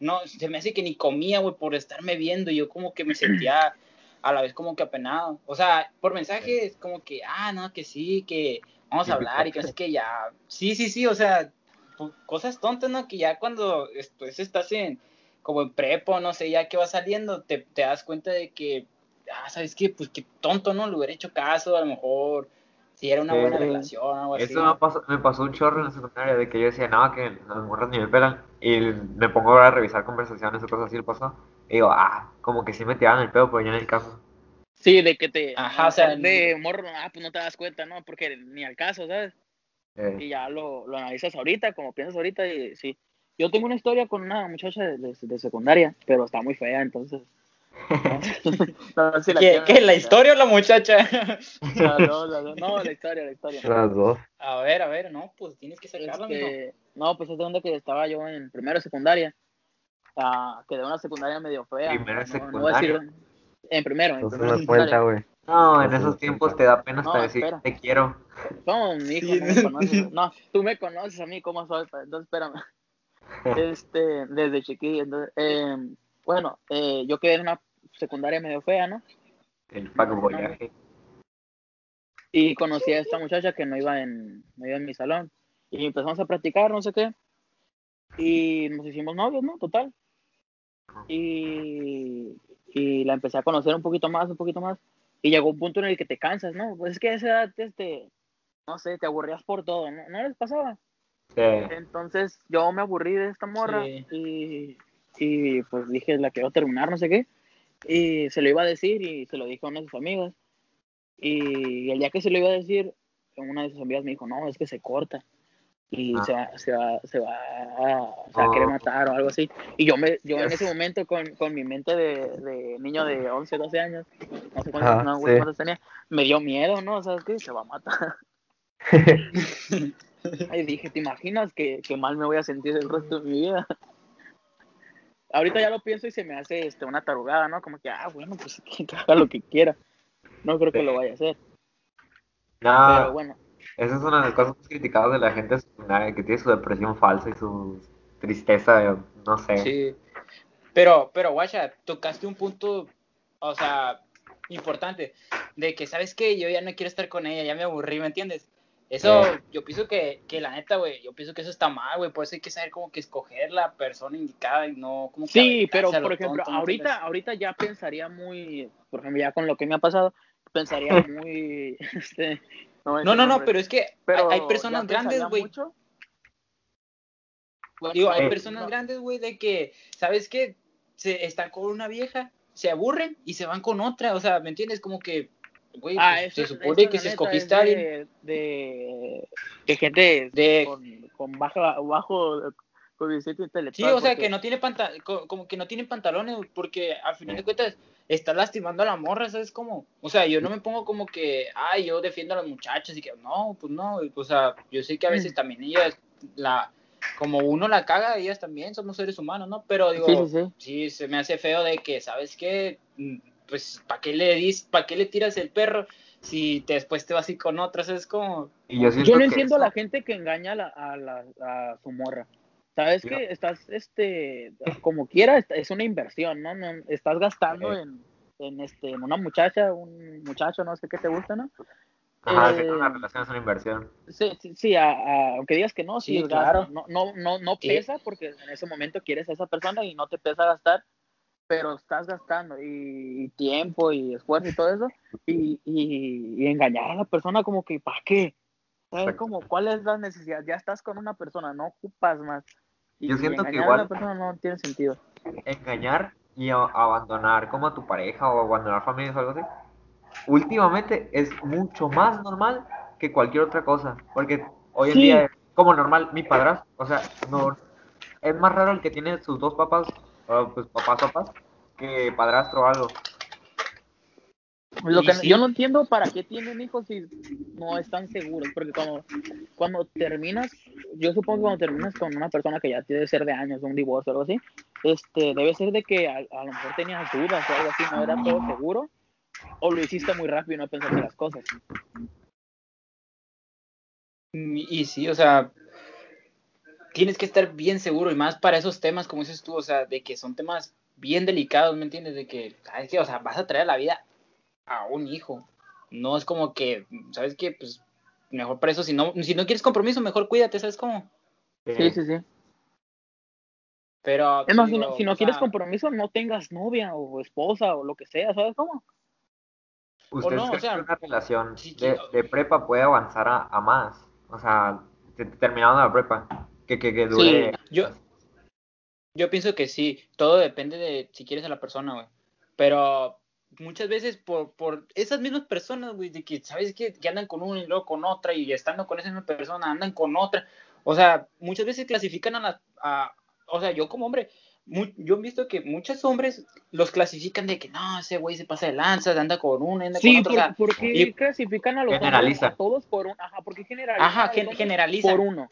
No, se me hace que ni comía, güey, por estarme viendo, y yo como que me sentía a la vez como que apenado. O sea, por mensajes, como que, ah, no, que sí, que vamos a hablar y que es que ya, sí, sí, sí, o sea, pu- cosas tontas, ¿no? Que ya cuando después estás en, como en prepo, no sé, ya que va saliendo, te, te das cuenta de que, ah, ¿sabes qué? Pues qué tonto, ¿no? Le hubiera hecho caso, a lo mejor, si era una Sí. buena relación o algo así. Eso me pasó, me pasó un chorro en la secundaria, de que yo decía, no, que las morras ni me pelan. Y me pongo a revisar conversaciones o cosas así, le pasó. Y digo, ah, como que sí me tiraban el pedo, pero yo en el caso. Sí, de que te. Ajá, o sea, De morro, ah, pues no te das cuenta, ¿no? Porque ni al caso, ¿sabes? Eh, Y ya lo, lo analizas ahorita, como piensas ahorita, y sí. Yo tengo una historia con una muchacha de, de- de secundaria, pero está muy fea, entonces. No, si la ¿Qué, qué, la historia o la muchacha? Las dos, las dos. No, la historia, la historia. Las dos. a ver, a ver, no, pues tienes que sacarla. Este, no, pues es de donde que estaba yo en primero de secundaria. Ah, quedé en una secundaria medio fea. Primero de No- no voy a decir- en primero, en primero de me cuenta, secundaria. güey. No, en esos tiempos te da pena hasta No, decir, te quiero. No, mi hijo, Sí. no me conoces. No, tú me conoces a mí cómo soy, entonces espérame. Este, desde chiquillo. entonces, eh, bueno, eh, yo quedé en una secundaria medio fea, ¿no? El fuckboyaje. Y conocí a esta muchacha que no iba en, no iba en mi salón. Y empezamos a practicar, no sé qué. Y nos hicimos novios, ¿no? Total. Y, y la empecé a conocer un poquito más, un poquito más. Y llegó un punto en el que te cansas, ¿no? Pues es que a esa edad, este, no sé, te aburrías por todo, ¿no? ¿No les pasaba? Sí. Entonces yo me aburrí de esta morra Sí. y, y pues dije, la quiero terminar, no sé qué. Y se lo iba a decir y se lo dijo a una de sus amigas. Y el día que se lo iba a decir, una de sus amigas me dijo, no, es que se corta. Y Ah. se, va, se, va, se va a, se va a querer Oh. matar o algo así. Y yo, me, yo en ese momento con, con mi mente de, de niño de 11, 12 años, no sé cuántos, Ajá, no, sí. cuántos tenía, me dio miedo, ¿no? ¿Sabes qué? Se va a matar. Y dije, ¿te imaginas que, que mal me voy a sentir el resto de mi vida? Ahorita ya lo pienso y se me hace este, una tarugada, ¿no? Como que, ah, bueno, pues que haga lo que quiera. No creo que lo vaya a hacer. Pero No, bueno, esa es una de las cosas más criticadas de la gente secundaria, que tiene su depresión falsa y sus tristeza, no sé. Sí. Pero, pero, guacha, tocaste un punto, o sea, importante, de que, ¿sabes qué? Yo ya no quiero estar con ella, ya me aburrí, ¿me entiendes? Eso, yo pienso que, que la neta, güey, yo pienso que eso está mal, güey, por eso hay que saber como que escoger la persona indicada y no como que Sí, pero por ejemplo, tonto, ¿me ahorita, ahorita ya pensaría muy, por ejemplo, ya con lo que me ha pasado, pensaría muy, este, No, no, no, pero es que pero hay, hay personas grandes, güey. Digo, hay Eh, personas no. grandes, güey, de que, ¿sabes qué? Se están con una vieja, se aburren y se van con otra, o sea, ¿me entiendes? Como que, güey, Ah, pues, eso, se supone eso, que si escogiste es a alguien de, de, de gente de con, con baja, bajo coeficiente Sí, intelectual. o sea, porque- que no tiene panta co- como que no tienen pantalones, porque al final de cuentas está lastimando a la morra, ¿sabes cómo? O sea, yo no me pongo como que, ay, yo defiendo a las muchachas y que, no, pues no, o sea, yo sé que a veces Mm. también ellas, la, como uno la caga, ellas también somos seres humanos, ¿no? Pero digo, Sí, sí, sí. sí, se me hace feo de que, ¿sabes qué? Pues, ¿para qué le dis, para qué le tiras el perro si te, después te vas a ir con otras? Es como, Y yo, no que entiendo a la gente que engaña a, la, a, la- a su morra. Sabes que estás, este, como quiera, es- una inversión, ¿no? No- estás gastando Sí. en, en, este, en una muchacha, un muchacho, no sé qué te gusta, ¿no? Ajá, Eh, tener una relación es una inversión. Sí, sí, sí, a- a- aunque digas que no, sí, Sí, claro. No, no, no, no pesa porque en ese momento quieres a esa persona y no te pesa gastar, pero estás gastando y, y tiempo y esfuerzo y todo eso y, y, y engañar a la persona como que ¿para qué? ¿Sabes como cuál es la necesidad? Ya estás con una persona, no ocupas más. Y, Yo siento y que engañar igual- a la persona no tiene sentido. engañar y abandonar como a tu pareja o abandonar familias o algo así, últimamente es mucho más normal que cualquier otra cosa. Porque hoy en Sí. día es como normal mi padrastro, o sea, no es más raro el que tiene sus dos papás, pues papás, papás, que padrastro o algo. Lo que sí. yo no entiendo para qué tienen hijos si no están seguros, porque cuando, cuando terminas, yo supongo que cuando terminas con una persona que ya debe ser de años, un divorcio o algo así, este, debe ser de que a, a lo mejor tenías dudas o algo así, no era todo seguro, o lo hiciste muy rápido y no pensaste las cosas. Y, y sí, o sea, tienes que estar bien seguro y más para esos temas, como dices tú, o sea, de que son temas bien delicados, ¿me entiendes? De que, ¿sabes qué? O sea, vas a traer a la vida a un hijo. No es como que, ¿sabes qué? Pues mejor para eso, si no, si no quieres compromiso, mejor cuídate, ¿sabes cómo? Sí, sí, sí. Pero, Es más, si no, si no quieres sea, compromiso, no tengas novia o esposa o lo que sea, ¿sabes cómo? ¿Ustedes no, o sea, que una relación sí, de, prepa puede avanzar a, a más? O sea, te- terminando la prepa, que, que, que dure... Yo, yo pienso que sí, todo depende de si quieres a la persona, güey. Pero muchas veces por, por esas mismas personas, güey, de que, ¿sabes qué? Que andan con una y luego con otra y estando con esa misma persona andan con otra. O sea, muchas veces clasifican a las... A, o sea, yo como hombre, mu- yo he visto que muchos hombres los clasifican de que no, ese güey se pasa de lanza, anda con una, anda Sí, con otra. por, o sea, porque y- clasifican a los hombres, Generaliza. a todos por un, ajá, porque generalizan ajá, gen- hombres generaliza. por uno.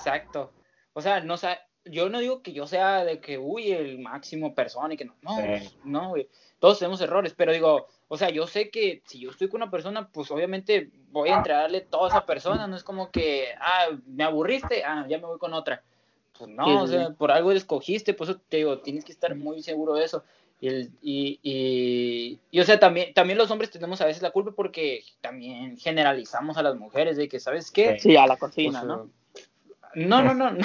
Exacto. O sea, no sa- yo no digo que yo sea de que, uy, el máximo persona y que no, no, Sí. pues, no, güey. Todos tenemos errores, pero digo, o sea, yo sé que si yo estoy con una persona, pues obviamente voy a entregarle todo a esa persona, no es como que, ah, me aburriste, ah, ya me voy con otra. Pues no, Sí, o sea, sí. por algo escogiste, por eso te digo, tienes que estar muy seguro de eso. Y, el- y, y, y, o sea, también, también los hombres tenemos a veces la culpa porque también generalizamos a las mujeres de que, ¿sabes qué? Sí, a la Pues, cocina, ¿no? No, no, no, no,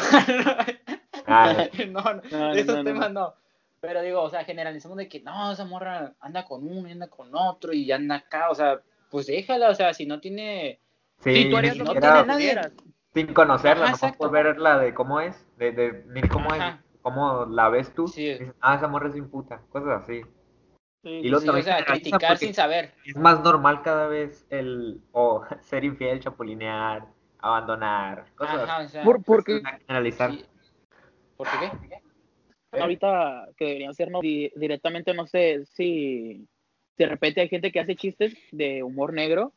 Ah, no, no, No, no, esos no, no, temas no. Pero digo, o sea, generalizamos de que no, esa morra anda con uno y anda con otro y anda acá, o sea, pues déjala, o sea, si no tiene. sí, tú harías lo no tiene nadie. sin conocerla, Ajá, exacto. por verla de cómo es, de, de ni cómo es, Ajá. cómo la ves tú, Sí. dices, ah, esa morra es bien puta, cosas así. Sí, Y sí, luego Sí, o sea, criticar sin saber. es más normal cada vez el o ser infiel, chapulinear, abandonar, cosas Ajá, así. o sea, Por- porque Es generalizar. sí. ¿Por qué qué? ahorita que deberían ser no, di- directamente, no sé si de repente hay gente que hace chistes de humor negro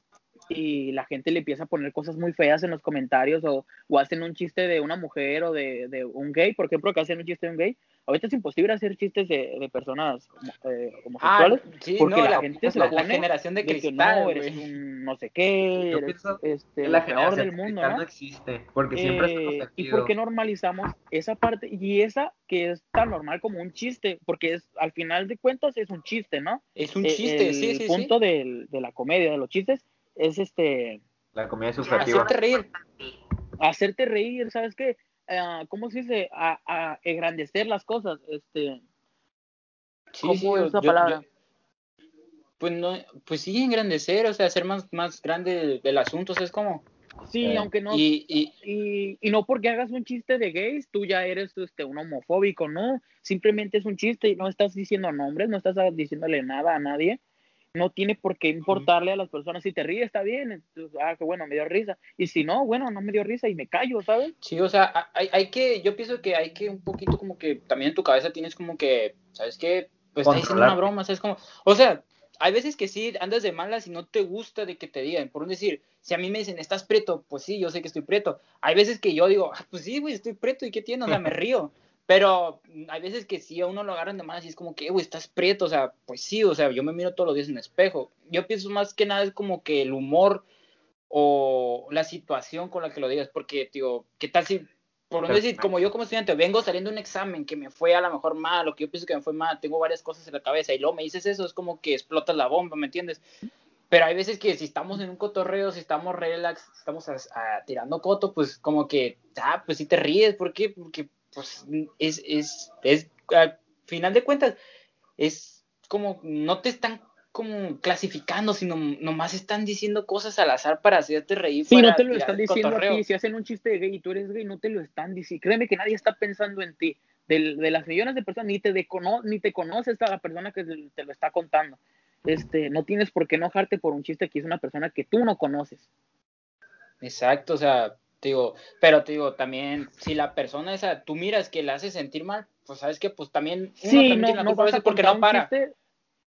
y la gente le empieza a poner cosas muy feas en los comentarios o, o hacen un chiste de una mujer o de, de un gay, por ejemplo, que hacen un chiste de un gay. Ahorita es imposible hacer chistes de, de personas eh, Ah, homosexuales sí, porque no, la la, gente se la, generación de de que cristal, no, eres un no sé qué, Yo eres este, la el peor del mundo, cristal ¿no? no existe, porque siempre Eh, hemos ¿Y sentido- por qué normalizamos esa parte? Y esa que es tan normal como un chiste, porque es al final de cuentas es un chiste, ¿no? Es un Eh, chiste, el sí, sí, punto sí. del- de la comedia, de los chistes, es este la comida es subjetiva. Hacerte reír. hacerte reír, ¿sabes qué? Ah, ¿Cómo se dice? A, a engrandecer las cosas, este, Sí, ¿cómo sí, es yo- palabra? yo- pues no, pues sí, engrandecer, o sea, hacer más, más grande el, el asunto, o sea, es como. Sí, Eh, aunque no, Y, y y, y no porque hagas un chiste de gays, tú ya eres este, un homofóbico, no, simplemente es un chiste y no estás diciendo nombres, no estás diciéndole nada a nadie, no tiene por qué importarle a las personas, si te ríes está bien, entonces, ah, que bueno, me dio risa, y si no, bueno, no me dio risa y me callo, ¿sabes? sí, o sea, a- hay, hay que, yo pienso que hay que un poquito como que también en tu cabeza tienes como que, ¿sabes qué? Pues está diciendo una broma, ¿sabes? Como, o sea, hay veces que sí andas de malas y no te gusta de que te digan, por un decir, si a mí me dicen, estás preto, pues sí, yo sé que estoy preto. Hay veces que yo digo, ah, pues sí, güey, estoy preto, ¿y qué tiene? O sea, me río. Pero hay veces que sí a uno lo agarran de malas y es como que, "Eh, güey, estás prieto, o sea, pues sí, o sea, yo me miro todos los días en el espejo. Yo pienso más que nada es como que el humor o la situación con la que lo digas, porque, digo, ¿qué tal si, por un decir, como yo como estudiante, vengo saliendo de un examen que me fue a lo mejor mal, o que yo pienso que me fue mal, tengo varias cosas en la cabeza, y luego me dices eso, es como que explotas la bomba, ¿me entiendes? Pero hay veces que si estamos en un cotorreo, si estamos relax, si estamos a- a- tirando coto, pues como que, ah, pues sí te ríes, ¿por qué? Porque, pues, es, es, es, al final de cuentas, es como, no te están como clasificando, sino nomás están diciendo cosas al azar para hacerte reír. Sí, no te lo están diciendo a ti, si hacen un chiste de gay y tú eres gay, no te lo están diciendo, créeme que nadie está pensando en ti, Del- de, las millones de personas, ni te, decono- ni te conoces a la persona que te, te lo está contando, este, no tienes por qué enojarte por un chiste que es una persona que tú no conoces. Exacto, o sea, te digo, pero te digo, también, si la persona esa, tú miras que la hace sentir mal, pues sabes que pues también uno Sí, también no, tiene la no culpa a veces porque no para. chiste.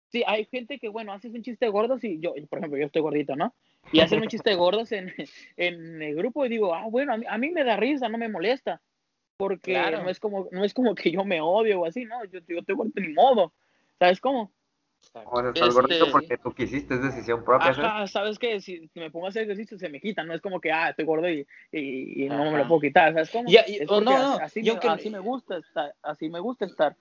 Sí, hay gente que, bueno, haces un chiste gordo, si yo, por ejemplo, yo estoy gordito, ¿no? Y hacen un chiste gordos en, en el grupo y digo, ah, bueno, a mí, a mí me da risa, no me molesta, porque Claro. no es como no es como que yo me odio o así, ¿no? Yo, yo estoy gordo ni modo, ¿sabes cómo? O sea, estás Este- gordito porque tú quisiste, es decisión propia. ¿sabes? Ajá, sabes que si me pongo a hacer ejercicio se me quita, no es como que, ah, estoy gordo y, y, y no me Ajá. lo puedo quitar, ¿sabes cómo? Y- y- Es no, no, así, y me, aunque- así me gusta estar, así me gusta estar.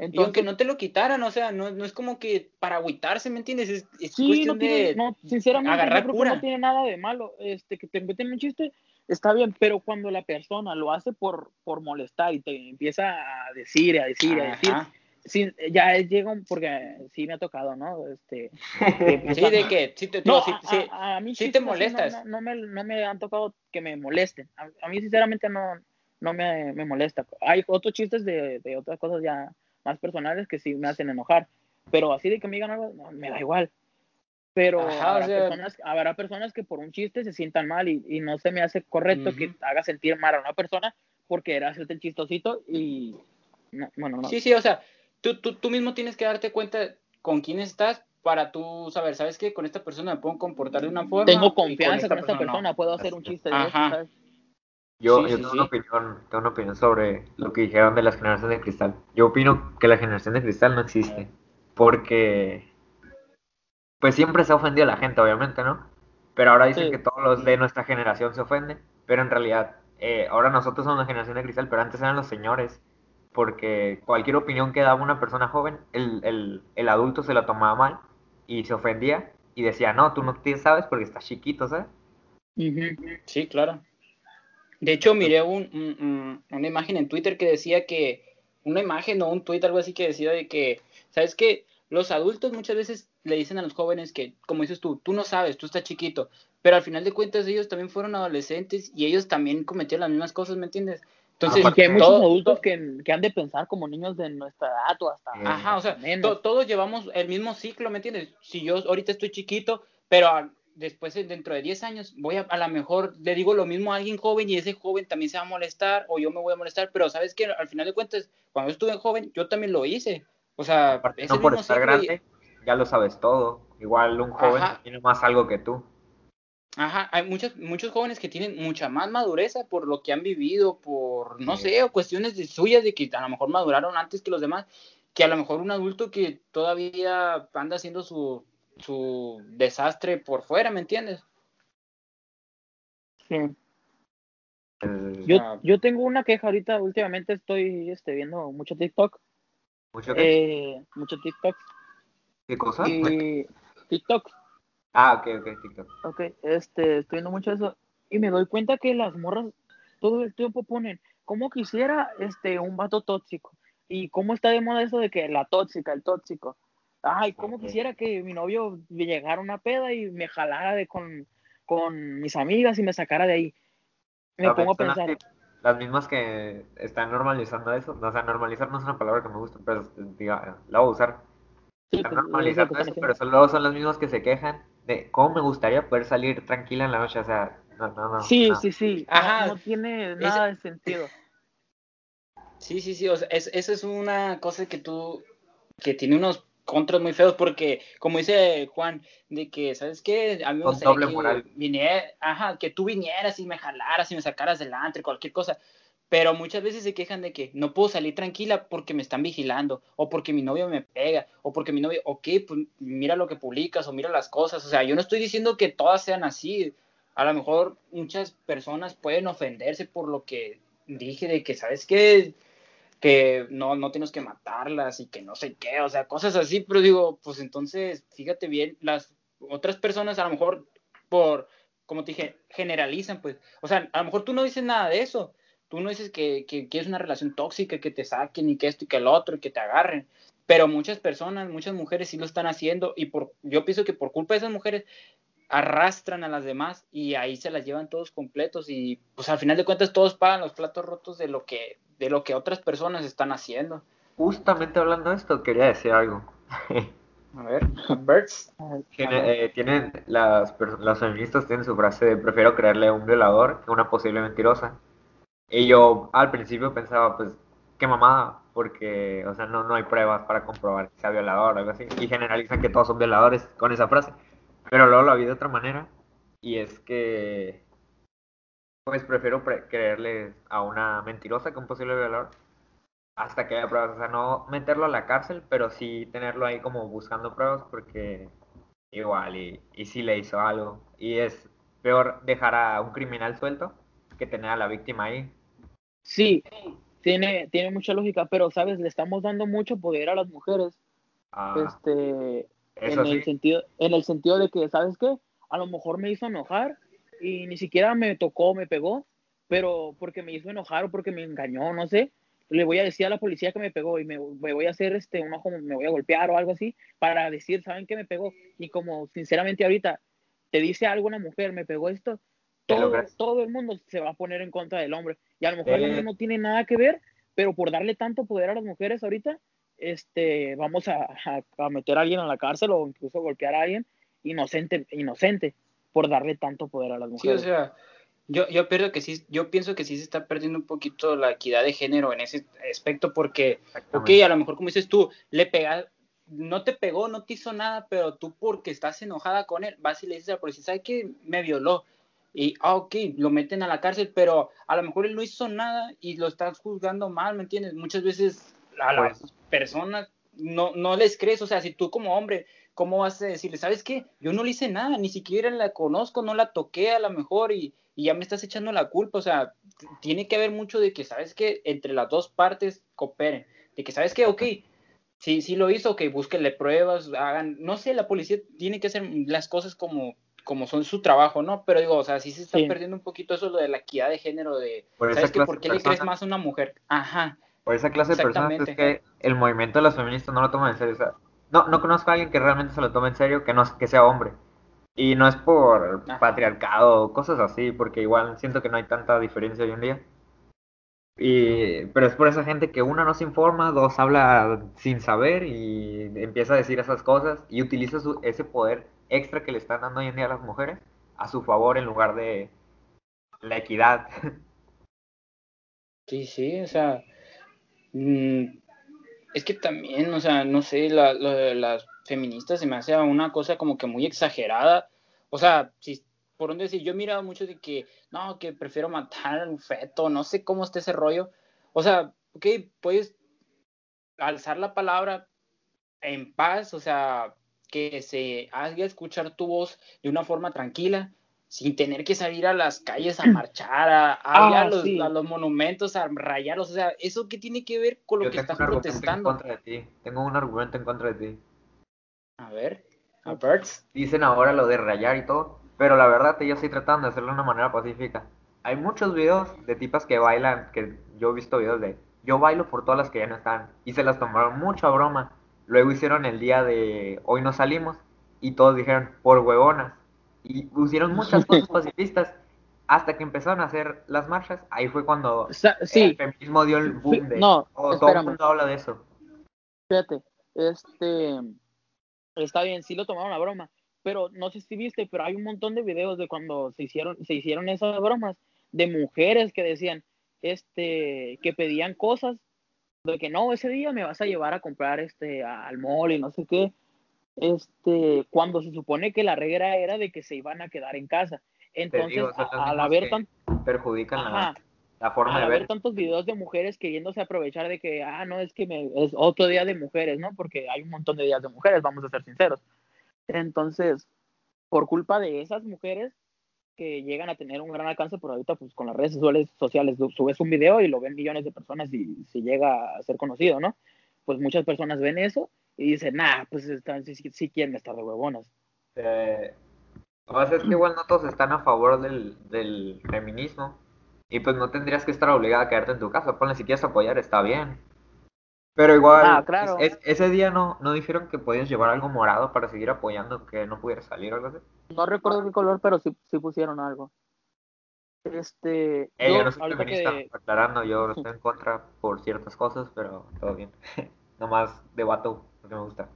Y Entonces, aunque no te lo quitaran, o sea, no, no es como que para agüitarse, ¿me entiendes? Es, es Sí, cuestión no tiene, de no, sinceramente, agarrar yo creo que no tiene nada de malo. Este, que te meten un chiste, está bien, pero cuando la persona lo hace por, por molestar y te empieza a decir, a decir, a decir, Ajá. Sí, ya es- llega un, porque sí me ha tocado, ¿no? Este, que Sí, empiezan de a- que, sí, te, No, digo, sí, a, a- a mí sí te molestas. No, no me, no me han tocado que me molesten. A, mí, sinceramente, no, no me, me molesta. Hay otros chistes de, de otras cosas ya más personales que sí me hacen enojar. Pero así de que me digan algo, me da igual. Pero Ajá, o habrá, sea- personas, habrá personas que por un chiste se sientan mal y, y no se me hace correcto que Ujú. haga sentir mal a una persona porque era hacerte el chistosito y. No, bueno, no. Sí, sí, o sea, tú, tú, tú mismo tienes que darte cuenta con quién estás para tú saber, ¿sabes qué? Con esta persona me puedo comportar de una forma. Tengo confianza con esta persona, puedo hacer un chiste de eso, Ajá. ¿sabes? Yo, Sí, yo sí, tengo, sí. Una opinión, tengo una opinión sobre lo que dijeron de las generaciones de cristal. Yo opino que la generación de cristal no existe. Porque, pues siempre se ha ofendido a la gente, obviamente, ¿no? Pero ahora dicen Sí. que todos los de nuestra generación se ofenden. Pero en realidad, eh, ahora nosotros somos la generación de cristal, pero antes eran los señores. Porque cualquier opinión que daba una persona joven, el, el, el adulto se la tomaba mal y se ofendía y decía, no, tú no te sabes porque estás chiquito, ¿sabes? Sí, claro. De hecho, miré un, un- un- una imagen en Twitter que decía que, una imagen o un tweet, algo así que decía de que, ¿sabes qué? Los adultos muchas veces le dicen a los jóvenes que, como dices tú, tú no sabes, tú estás chiquito, pero al final de cuentas ellos también fueron adolescentes y ellos también cometieron las mismas cosas, ¿me entiendes? Entonces, que hay muchos todo- adultos que, que han de pensar como niños de nuestra edad o hasta Eh, Ajá, o sea, to- todos llevamos el mismo ciclo, ¿me entiendes? Si yo ahorita estoy chiquito, pero a- después, eh, dentro de 10 años, voy a, a lo mejor le digo lo mismo a alguien joven y ese joven también se va a molestar o yo me voy a molestar, pero sabes que al final de cuentas, cuando yo estuve joven, yo también lo hice. O sea, Aparte, no por estar ciclo y- grande, ya lo sabes todo. Igual un joven Ajá. tiene más algo que tú. Ajá, hay muchos, muchos jóvenes que tienen mucha más madureza por lo que han vivido, por, no sé, o cuestiones de suyas de que a lo mejor maduraron antes que los demás, que a lo mejor un adulto que todavía anda haciendo su su desastre por fuera, ¿me entiendes? Sí. Yo, yo tengo una queja ahorita, últimamente estoy este, viendo mucho TikTok. ¿Mucho Eh, mucho TikTok. ¿Qué cosa? TikTok. Ah, ok, ok, TikTok. Ok, este, estoy viendo mucho eso y me doy cuenta que las morras todo el tiempo ponen, como quisiera este, un vato tóxico? Y cómo está de moda eso de que la tóxica, el tóxico. Ay, cómo quisiera que mi novio llegara una peda y me jalara de con, con mis amigas y me sacara de ahí. Me pongo a pensar. Las, mismas que están normalizando eso, o sea, normalizar no es una palabra que me gusta, pero diga, la voy a usar. están pues, normalizando eso, pero luego son las mismas que se quejan de cómo me gustaría poder salir tranquila en la noche, o sea, no, no, no. Sí, sí, sí, Ajá. No, tiene nada de sentido. Sí, sí, sí, o sea, es, eso es una cosa que tú, que tiene unos contras muy feos porque, como dice Juan, de que, ¿sabes qué? A mí me gustaría que, ajá, que tú vinieras y me jalaras y me sacaras delante, cualquier cosa. Pero muchas veces se quejan de que no puedo salir tranquila porque me están vigilando, o porque mi novio me pega, o porque mi novio, ok, pues mira lo que publicas, o mira las cosas. O sea, yo no estoy diciendo que todas sean así. A lo mejor muchas personas pueden ofenderse por lo que dije de que, ¿sabes qué? que no, no tienes que matarlas y que no sé qué, o sea, cosas así, pero digo, pues entonces, fíjate bien, las otras personas a lo mejor por, como te dije, generalizan, pues, o sea, a lo mejor tú no dices nada de eso, tú no dices que, que, que es una relación tóxica, que te saquen y que esto y que el otro y que te agarren, pero muchas personas, muchas mujeres sí lo están haciendo y por, yo pienso que por culpa de esas mujeres arrastran a las demás y ahí se las llevan todos completos y pues al final de cuentas todos pagan los platos rotos de lo que de lo que otras personas están haciendo. Justamente hablando de esto, quería decir algo. A ver, Birds. Eh, tienen, las, las feministas tienen su frase de prefiero creerle a un violador que a una posible mentirosa. Y yo al principio pensaba, pues, qué mamada, porque, o sea, no, no hay pruebas para comprobar que sea violador o algo así. Y generalizan que todos son violadores con esa frase. Pero luego lo vi de otra manera. Y es que pues prefiero creerle a una mentirosa que un posible violador hasta que haya pruebas. O sea, no meterlo a la cárcel, pero sí tenerlo ahí como buscando pruebas porque igual y, y si le hizo algo. Y es peor dejar a un criminal suelto que tener a la víctima ahí. Sí, tiene, tiene mucha lógica, pero sabes, le estamos dando mucho poder a las mujeres. Ah, este, en el sentido, en el sentido de que, ¿sabes qué? A lo mejor me hizo enojar y ni siquiera me tocó, me pegó, pero porque me hizo enojar o porque me engañó, no sé, le voy a decir a la policía que me pegó y me, voy a hacer este, un ojo, me voy a golpear o algo así para decir, ¿saben qué me pegó? Y como sinceramente ahorita te dice algo una mujer, me pegó esto, todo, todo el mundo se va a poner en contra del hombre. Y a lo mejor el hombre no tiene nada que ver, pero por darle tanto poder a las mujeres ahorita, este, vamos a, a meter a alguien a la cárcel o incluso golpear a alguien inocente, inocente por darle tanto poder a las mujeres. Sí, o sea, yo, yo, pierdo que sí, yo pienso que sí se está perdiendo un poquito la equidad de género en ese aspecto porque, ok, a lo mejor como dices tú, le pega, no te pegó, no te hizo nada, pero tú porque estás enojada con él, vas y le dices a la policía, ¿sabes qué? Me violó. Y, ah, ok, lo meten a la cárcel, pero a lo mejor él no hizo nada y lo estás juzgando mal, ¿me entiendes? Muchas veces a las pues personas no, no les crees, o sea, si tú como hombre ¿cómo vas a decirle, sabes qué? Yo no le hice nada, ni siquiera la conozco, no la toqué a lo mejor y, ya me estás echando la culpa, o sea, tiene que haber mucho de que, ¿sabes qué? Entre las dos partes cooperen, de que, ¿sabes qué? Ok, si sí lo hizo, que búsquenle pruebas, hagan, no sé, la policía tiene que hacer las cosas como como son su trabajo, ¿no? Pero digo, o sea, sí se está perdiendo un poquito eso lo de la equidad de género de, ¿sabes qué? ¿Por qué le crees más a una mujer? Ajá. Por esa clase de personas es que el movimiento de las feministas no lo toman en serio, o sea, no, no conozco a alguien que realmente se lo tome en serio, que no que sea hombre. Y no es por patriarcado o cosas así, porque igual siento que no hay tanta diferencia hoy en día. Y, pero es por esa gente que una no se informa, dos habla sin saber y empieza a decir esas cosas y utiliza su, ese poder extra que le están dando hoy en día a las mujeres a su favor en lugar de la equidad. Sí, sí, o sea, mm, es que también, o sea, no sé, la, las feministas se me hace una cosa como que muy exagerada. O sea, si, por donde decir, yo he mirado mucho de que, no, que prefiero matar a un feto, no sé cómo está ese rollo. O sea, ok, puedes alzar la palabra en paz, o sea, que se haga escuchar tu voz de una forma tranquila, sin tener que salir a las calles a marchar, a, a, Ah, los, sí. a los monumentos, a rayarlos. O sea, ¿eso qué tiene que ver con lo Yo que estás en protestando? contra de ti. Tengo un argumento en contra de ti. A ver, a Birds. Dicen ahora lo de rayar y todo, pero la verdad yo estoy tratando de hacerlo de una manera pacífica. Hay muchos videos de tipas que bailan, que yo he visto videos de yo bailo por todas las que ya no están y se las tomaron mucho a broma. Luego hicieron el día de hoy no salimos y todos dijeron por huevonas y pusieron muchas cosas pacifistas hasta que empezaron a hacer las marchas. Ahí fue cuando Sa- el Sí, feminismo dio el boom de no, oh, todo el mundo habla de eso. fíjate, este, está bien, sí lo tomaron a broma, pero no sé si viste, pero hay un montón de videos de cuando se hicieron, se hicieron esas bromas de mujeres que decían, este, que pedían cosas, de que no, ese día me vas a llevar a comprar, este, al mall y no sé qué, este, cuando se supone que la regla era de que se iban a quedar en casa. Entonces, digo, a- al haber tan, perjudican la, ajá, la forma de ver. tantos videos de mujeres queriéndose aprovechar de que, ah, no, es que me, es otro día de mujeres, ¿no? Porque hay un montón de días de mujeres, vamos a ser sinceros. Entonces, por culpa de esas mujeres que llegan a tener un gran alcance, por ahorita, pues con las redes sociales, sociales subes un video y lo ven millones de personas y se llega a ser conocido, ¿no? Pues muchas personas ven eso y dicen, nah, pues están, sí, sí- quieren estar de huevonas. Eh, lo es que igual no todos están a favor del, del feminismo. Y pues no tendrías que estar obligada a quedarte en tu casa. Ponle si quieres apoyar, está bien. Pero igual, Ah, claro. es- es- ese día no, no dijeron que podías llevar algo morado para seguir apoyando, que no pudieras salir o algo así. No recuerdo qué color, pero sí, sí pusieron algo. Este, Eh, yo yo, no soy feminista, que, aclarando, yo estoy en contra por ciertas cosas, pero todo bien. Nomás debato porque me gusta.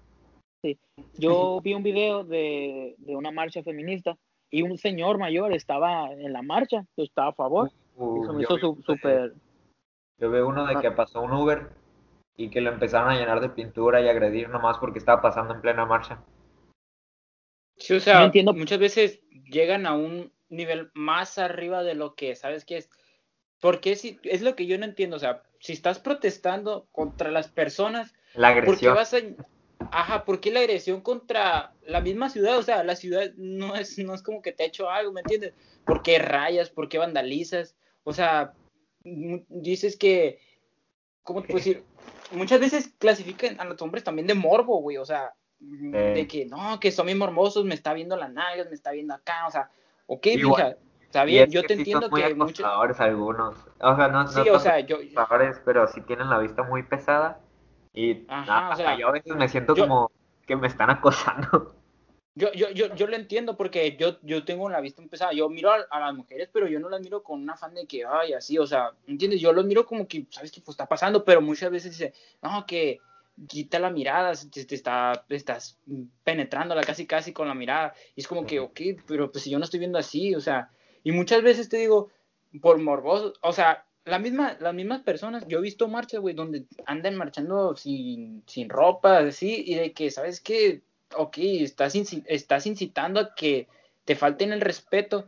Yo vi un video de, de una marcha feminista y un señor mayor estaba en la marcha, estaba a favor. Uh, Eso me hizo súper. Yo veo uno de que pasó un Uber y que lo empezaron a llenar de pintura y agredir nomás porque estaba pasando en plena marcha. Sí, o sea, entiendo- muchas veces llegan a un nivel más arriba de lo que sabes que es. Porque si, es lo que yo no entiendo. O sea, si estás protestando contra las personas, La ¿por qué agresión. vas a. Ajá, ¿por qué la agresión contra la misma ciudad? O sea, la ciudad no es, no es como que te ha hecho algo, ¿me entiendes? ¿Por qué rayas? ¿Por qué vandalizas? O sea, dices que. ¿Cómo te puedo decir? Muchas veces clasifican a los hombres también de morbo, güey. O sea, de que no, que son bien morbosos, me está viendo las nalgas, me está viendo acá. O sea, ok, Igual. mija, está bien, yo que te sí entiendo son muy que muchos. acosadores algunos. O sea, no, no Sí, o sea, yo. acosadores, pero sí tienen la vista muy pesada. Y Ajá, nada, o sea, yo a veces me siento yo- como que me están acosando. Yo, yo, yo, yo lo entiendo porque yo, yo tengo la vista empezada. Yo miro a, a las mujeres, pero yo no las miro con un afán de que, ay, así, o sea, ¿entiendes? Yo los miro como que, ¿sabes qué? Pues está pasando, pero muchas veces dice, no, que quita la mirada, te, te está, te estás penetrándola casi, casi con la mirada. Y es como que, ok, pero pues si yo no estoy viendo así, o sea, y muchas veces te digo, por morboso, o sea, la misma, las mismas personas, yo he visto marchas, güey, donde andan marchando sin, sin ropa, así, y de que, ¿sabes qué? Ok, estás, estás incitando a que te falten el respeto.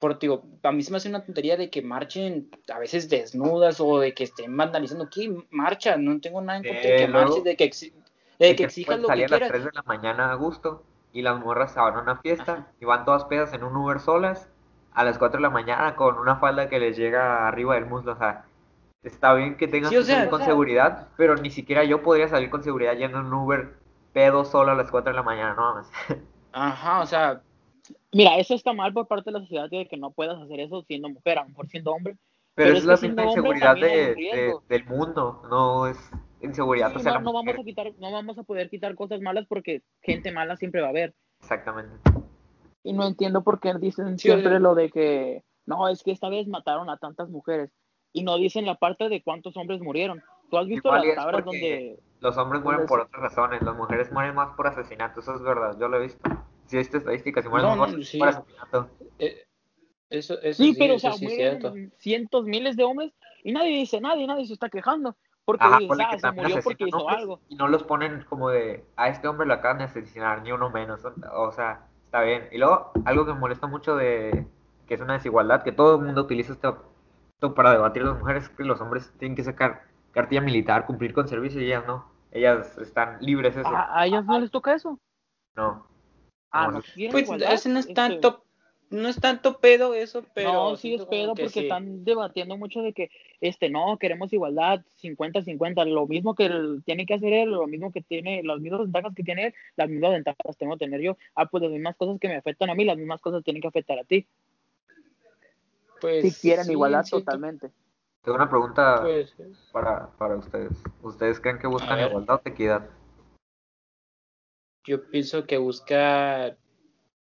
Por, digo, a mí se me hace una tontería de que marchen a veces desnudas o de que estén vandalizando. ¿Qué? Marcha, no tengo nada en contra de que marches, de que, exi- de que que exijas lo que salir a las quieras. 3 de la mañana a gusto y las morras se van a una fiesta Ajá. y van todas pedas en un Uber solas a las 4 de la mañana con una falda que les llega arriba del muslo. O sea, está bien que Sí, o que salir con o sea- seguridad, pero ni siquiera yo podría salir con seguridad yendo en un Uber pedo solo a las 4 de la mañana, no mames. Ajá, o sea, Mira, eso está mal por parte de la sociedad de que no puedas hacer eso siendo mujer, a lo mejor siendo hombre. Pero, Pero es es la misma inseguridad de, del mundo, no es inseguridad Sí, no, la no vamos a quitar, no vamos a poder quitar cosas malas porque gente mala siempre va a haber. Exactamente. Y no entiendo por qué dicen Sí, siempre lo de que no, es que esta vez mataron a tantas mujeres. Y no dicen la parte de cuántos hombres murieron. ¿Tú has visto Igual las tablas porque- donde Los hombres mueren Pues- por otras razones, las mujeres mueren más por asesinato, eso es verdad, yo lo he visto. Si viste estadísticas, si mueren No, no, más sí. por asesinato. eh, eso, eso Sí, sí, pero o eso sea, sí es mueren cierto. cientos, miles de hombres y nadie dice nada y nadie se está quejando. Porque Ajá, dices, ponle ah, se murió porque hizo algo. Y no los ponen como de, a este hombre lo acaban de asesinar, ni uno menos. O sea, está bien. Y luego, algo que me molesta mucho de que es una desigualdad, que todo el mundo utiliza esto, esto para debatir a las mujeres, es que los hombres tienen que sacar cartilla militar, cumplir con servicio y ellas no. Ellas están libres eso. A, a ellas no les toca eso. No. Ah, No, Pues igualdad, eso no es este, tanto, no es tanto pedo eso, pero no, sí es pedo que porque sí. están debatiendo mucho de que, este, no, queremos igualdad, 50-50, lo mismo que tiene que hacer él, lo mismo que tiene, las mismas ventajas que tiene él, las mismas ventajas tengo que tener yo. Ah, pues las mismas cosas que me afectan a mí, las mismas cosas tienen que afectar a ti. Pues, Si quieren sí, igualdad totalmente. Tengo una pregunta Pues, para, para ustedes. ¿Ustedes creen que buscan igualdad o equidad? yo pienso que busca,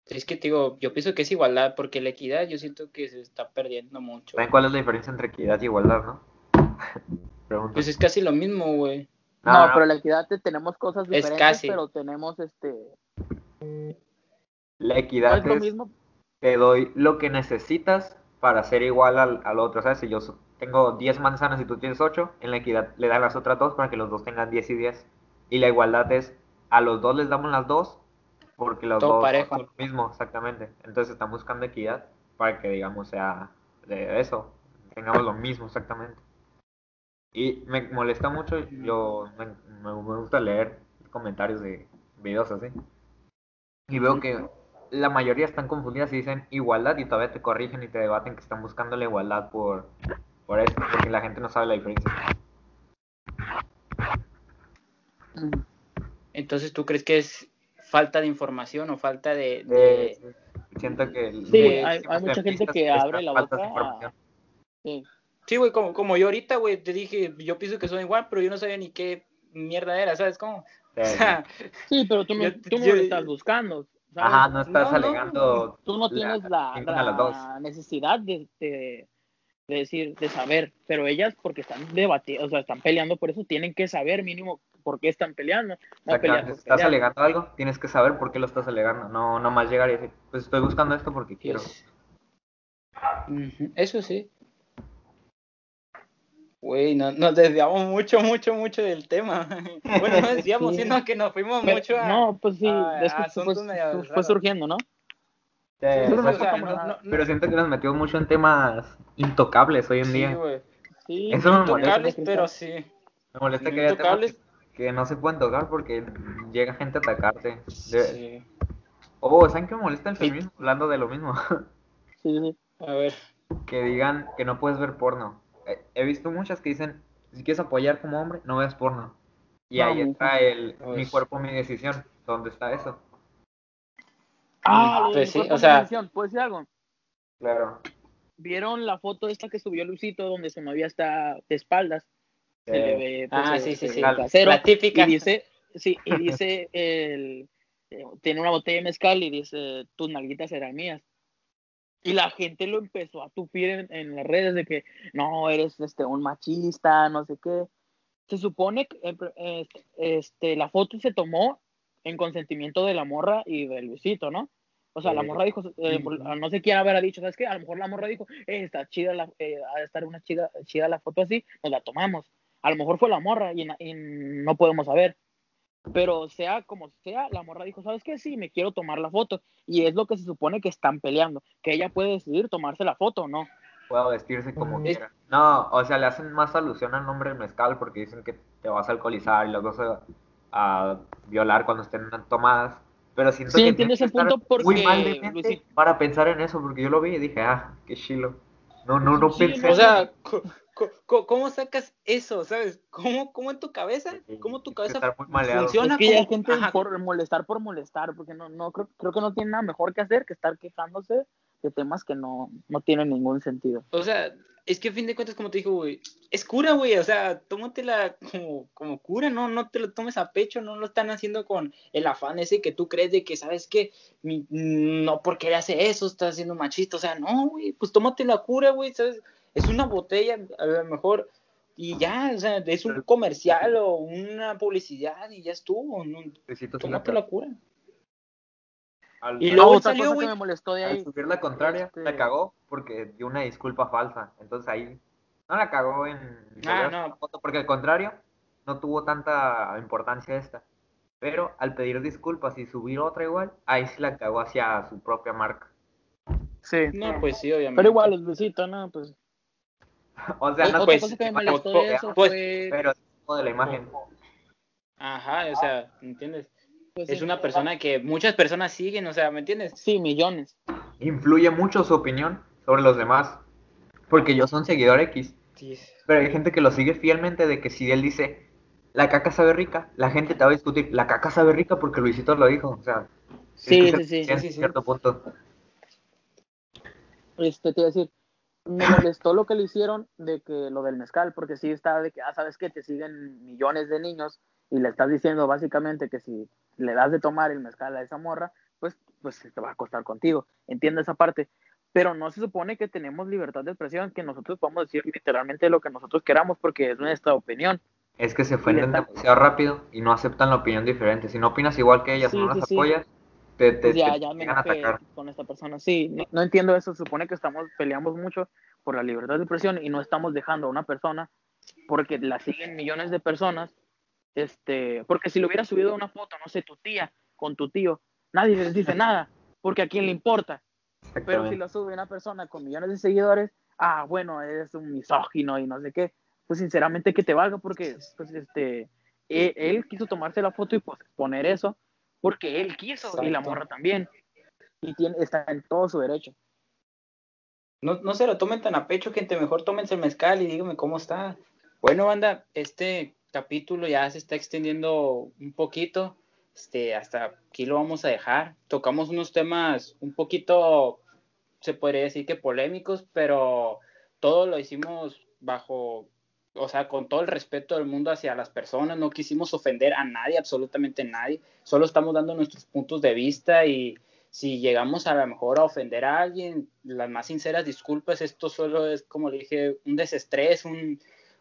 es que te digo, yo pienso que es igualdad, porque la equidad yo siento que se está perdiendo mucho. ¿Saben cuál es la diferencia entre equidad y igualdad, no? Pregunto. Pues es casi lo mismo, güey. No, No, no. pero la equidad te- tenemos cosas Es diferentes, casi. pero tenemos este. La No equidad es lo es, mismo. te doy lo que necesitas para ser igual al, al otro. ¿Sabes? Si yo tengo 10 manzanas y tú tienes 8, en la equidad le dan las otras dos para que los dos tengan 10 y 10. Y la igualdad es, a los dos les damos las dos porque los Todo dos parejo. son lo mismo, exactamente. Entonces están buscando equidad para que, digamos, sea de eso, tengamos lo mismo, exactamente. Y me molesta mucho, yo me, me- me gusta leer comentarios de videos así. Y veo que la mayoría están confundidas y dicen igualdad y todavía te corrigen y te debaten que están buscando la igualdad por, por esto, porque la gente no sabe la diferencia. Mm. Entonces, ¿tú crees que es falta de información o falta de... de- Eh, siento que el- Sí, hay- hay mucha gente que abre la boca. Sí. Sí, güey, como, como yo ahorita, güey, te dije, yo pienso que son igual, pero yo no sabía ni qué mierda era, ¿sabes cómo? O Eh, sea, Sí, pero tú no, Yo- tú yo- lo estás buscando. ¿Sabes? Ajá, no estás No, no, alegando. Tú no tienes la, la necesidad de, de, de decir, de saber, pero ellas porque están debatiendo, o sea, están peleando, por eso tienen que saber mínimo por qué están peleando. No Si estás pelear. alegando algo, tienes que saber por qué lo estás alegando. No, no más llegar y decir, pues estoy buscando esto porque quiero. Eso sí. Güey, no- nos desviamos mucho, mucho, mucho del tema. Bueno, no desviamos, Sí. sino que nos fuimos Pero- mucho a... no, pues sí, a- es que a fue, surgiendo, ¿no? Sí, o sea, no- Pero siento que nos metimos mucho en temas intocables hoy en sí, día. güey. Sí, Eso me Intocables, molesta. pero sí. Me molesta que haya temas que no se pueden tocar porque llega gente a atacarte. De- Sí. Oh, ¿saben qué me molesta el Sí. feminismo? Hablando de lo mismo. sí, sí. A ver. que digan que no puedes ver porno. He visto muchas que dicen, si quieres apoyar como hombre, no veas porno. Y No, ahí está el Pues- mi cuerpo, mi decisión. ¿Dónde está eso? Ah, de Pues sí, o sea- ¿puedo decir algo? Claro. ¿Vieron la foto esta que subió Lucito donde su novia está de espaldas? Se le Eh, ve pues, Ah, el- sí, sí, sí. La típica. Y dice, sí, y dice el eh, tiene una botella de mezcal y dice tus nalguitas serán mías. Y la gente lo empezó a tupir en, en las redes de que no, eres este un machista, no sé qué. Se supone que este, la foto se tomó en consentimiento de la morra y de Luisito, ¿no? O sea, la morra dijo, eh, no sé quién habrá dicho, ¿sabes qué? A lo mejor la morra dijo, eh, está chida la, eh, ha de estar una chida, chida la foto así, nos la tomamos. A lo mejor fue la morra y no podemos saber. Pero sea como sea, la morra dijo, ¿sabes qué? Sí, me quiero tomar la foto. Y es lo que se supone que están peleando, que ella puede decidir tomarse la foto o no. Puedo vestirse como Es- quiera. No, o sea, le hacen más alusión al nombre del mezcal porque dicen que te vas a alcoholizar y los vas a, a violar cuando estén tomadas. Pero siento Sí, que entiendo ese punto estar muy porque mal de mente para pensar en eso, porque yo lo vi y dije, ah, qué chilo. No, no, no Sí, pensé. O sea, ¿cómo sacas eso, sabes? ¿Cómo, cómo en tu cabeza? ¿Cómo tu cabeza funciona? Es que hay gente ajá, por molestar por molestar, porque no, no creo, creo que no tiene nada mejor que hacer que estar quejándose de temas que no, no tienen ningún sentido. O sea, es que a fin de cuentas, como te digo, güey, es cura, güey, o sea, tómatela como, como cura, no, no te lo tomes a pecho, no lo están haciendo con el afán ese que tú crees de que, ¿sabes qué? Mi- no porque él hace eso, está siendo machista, o sea, no, güey, pues tómate la cura, güey, ¿sabes? Es una botella, a lo mejor, y ya, o sea, es un comercial o una publicidad y ya estuvo, no, tómate la cura. Al- Y luego otra salió, cosa güey. que me molestó de al ahí. subir la contraria, este- la cagó porque dio una disculpa falsa. Entonces ahí no la cagó en Ah, no. la foto, porque al contrario, no tuvo tanta importancia esta. Pero al pedir disculpas y subir otra igual, ahí sí la cagó hacia su propia marca. Sí. No, pues sí, obviamente. Pero igual, el Luisito, ¿no? Pues. O sea, no pues, cosa que me pues, molestó pues, de eso pues, fue. pero es de la imagen. Ajá, o sea, ¿entiendes? Pues es una persona que muchas personas siguen, o sea, ¿me entiendes? Sí, millones. Influye mucho su opinión sobre los demás, porque yo son seguidor X. Pero hay gente que lo sigue fielmente de que si él dice, la caca sabe rica, la gente te va a discutir, la caca sabe rica porque Luisito lo dijo, o sea, sí, sí, sí, en cierto punto. Este, te iba a decir, me molestó lo que le hicieron de que lo del mezcal, porque sí está de que, ah, sabes que te siguen millones de niños y le estás diciendo básicamente que si le das de tomar el mezcal a esa morra, pues, pues te va a costar contigo. Entiendo esa parte. Pero no se supone que tenemos libertad de expresión, que nosotros podemos decir literalmente lo que nosotros queramos porque es nuestra opinión. Es que se ofenden demasiado rápido y no aceptan la opinión diferente. Si no opinas igual que ellas, no las apoyas, te, te, pues ya, ya me atacar. con esta persona. Sí, no, entiendo eso. Se supone que estamos peleamos mucho por la libertad de expresión y no estamos dejando a una persona porque la siguen millones de personas este, porque si le hubiera subido una foto, no sé, tu tía con tu tío, nadie les dice nada, porque a quién le importa. Pero si lo sube una persona con millones de seguidores, ah, bueno, es un misógino y no sé qué, pues sinceramente que te valga porque pues este e, él, quiso tomarse la foto y pues poner eso porque él quiso y la morra también. Y tiene, está en todo su derecho. No, no se lo tomen tan a pecho, gente. Mejor tómense el mezcal y díganme cómo está. Bueno, banda, este capítulo ya se está extendiendo un poquito. Este, hasta aquí lo vamos a dejar. Tocamos unos temas un poquito, se podría decir que polémicos, pero todo lo hicimos bajo, o sea, con todo el respeto del mundo hacia las personas. No quisimos ofender a nadie, absolutamente nadie. Solo estamos dando nuestros puntos de vista y si llegamos a lo mejor a ofender a alguien, las más sinceras disculpas. Esto solo es, como le dije, un desestrés, un,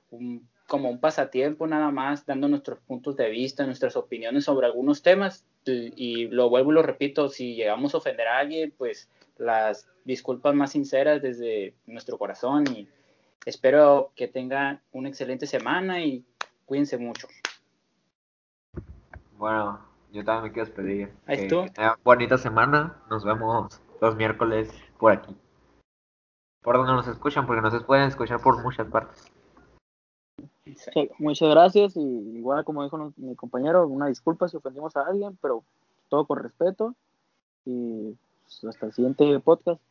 un como un pasatiempo nada más, dando nuestros puntos de vista, nuestras opiniones sobre algunos temas. Y lo vuelvo y lo repito, si llegamos a ofender a alguien, pues las disculpas más sinceras desde nuestro corazón y espero que tengan una excelente semana y cuídense mucho. Bueno, yo también me quiero despedir. Ahí bonita semana, nos vemos los miércoles por aquí. Por donde nos escuchan, porque nos pueden escuchar por muchas partes muchas gracias y igual como dijo mi compañero, una disculpa si ofendimos a alguien, pero todo con respeto y pues, hasta el siguiente podcast.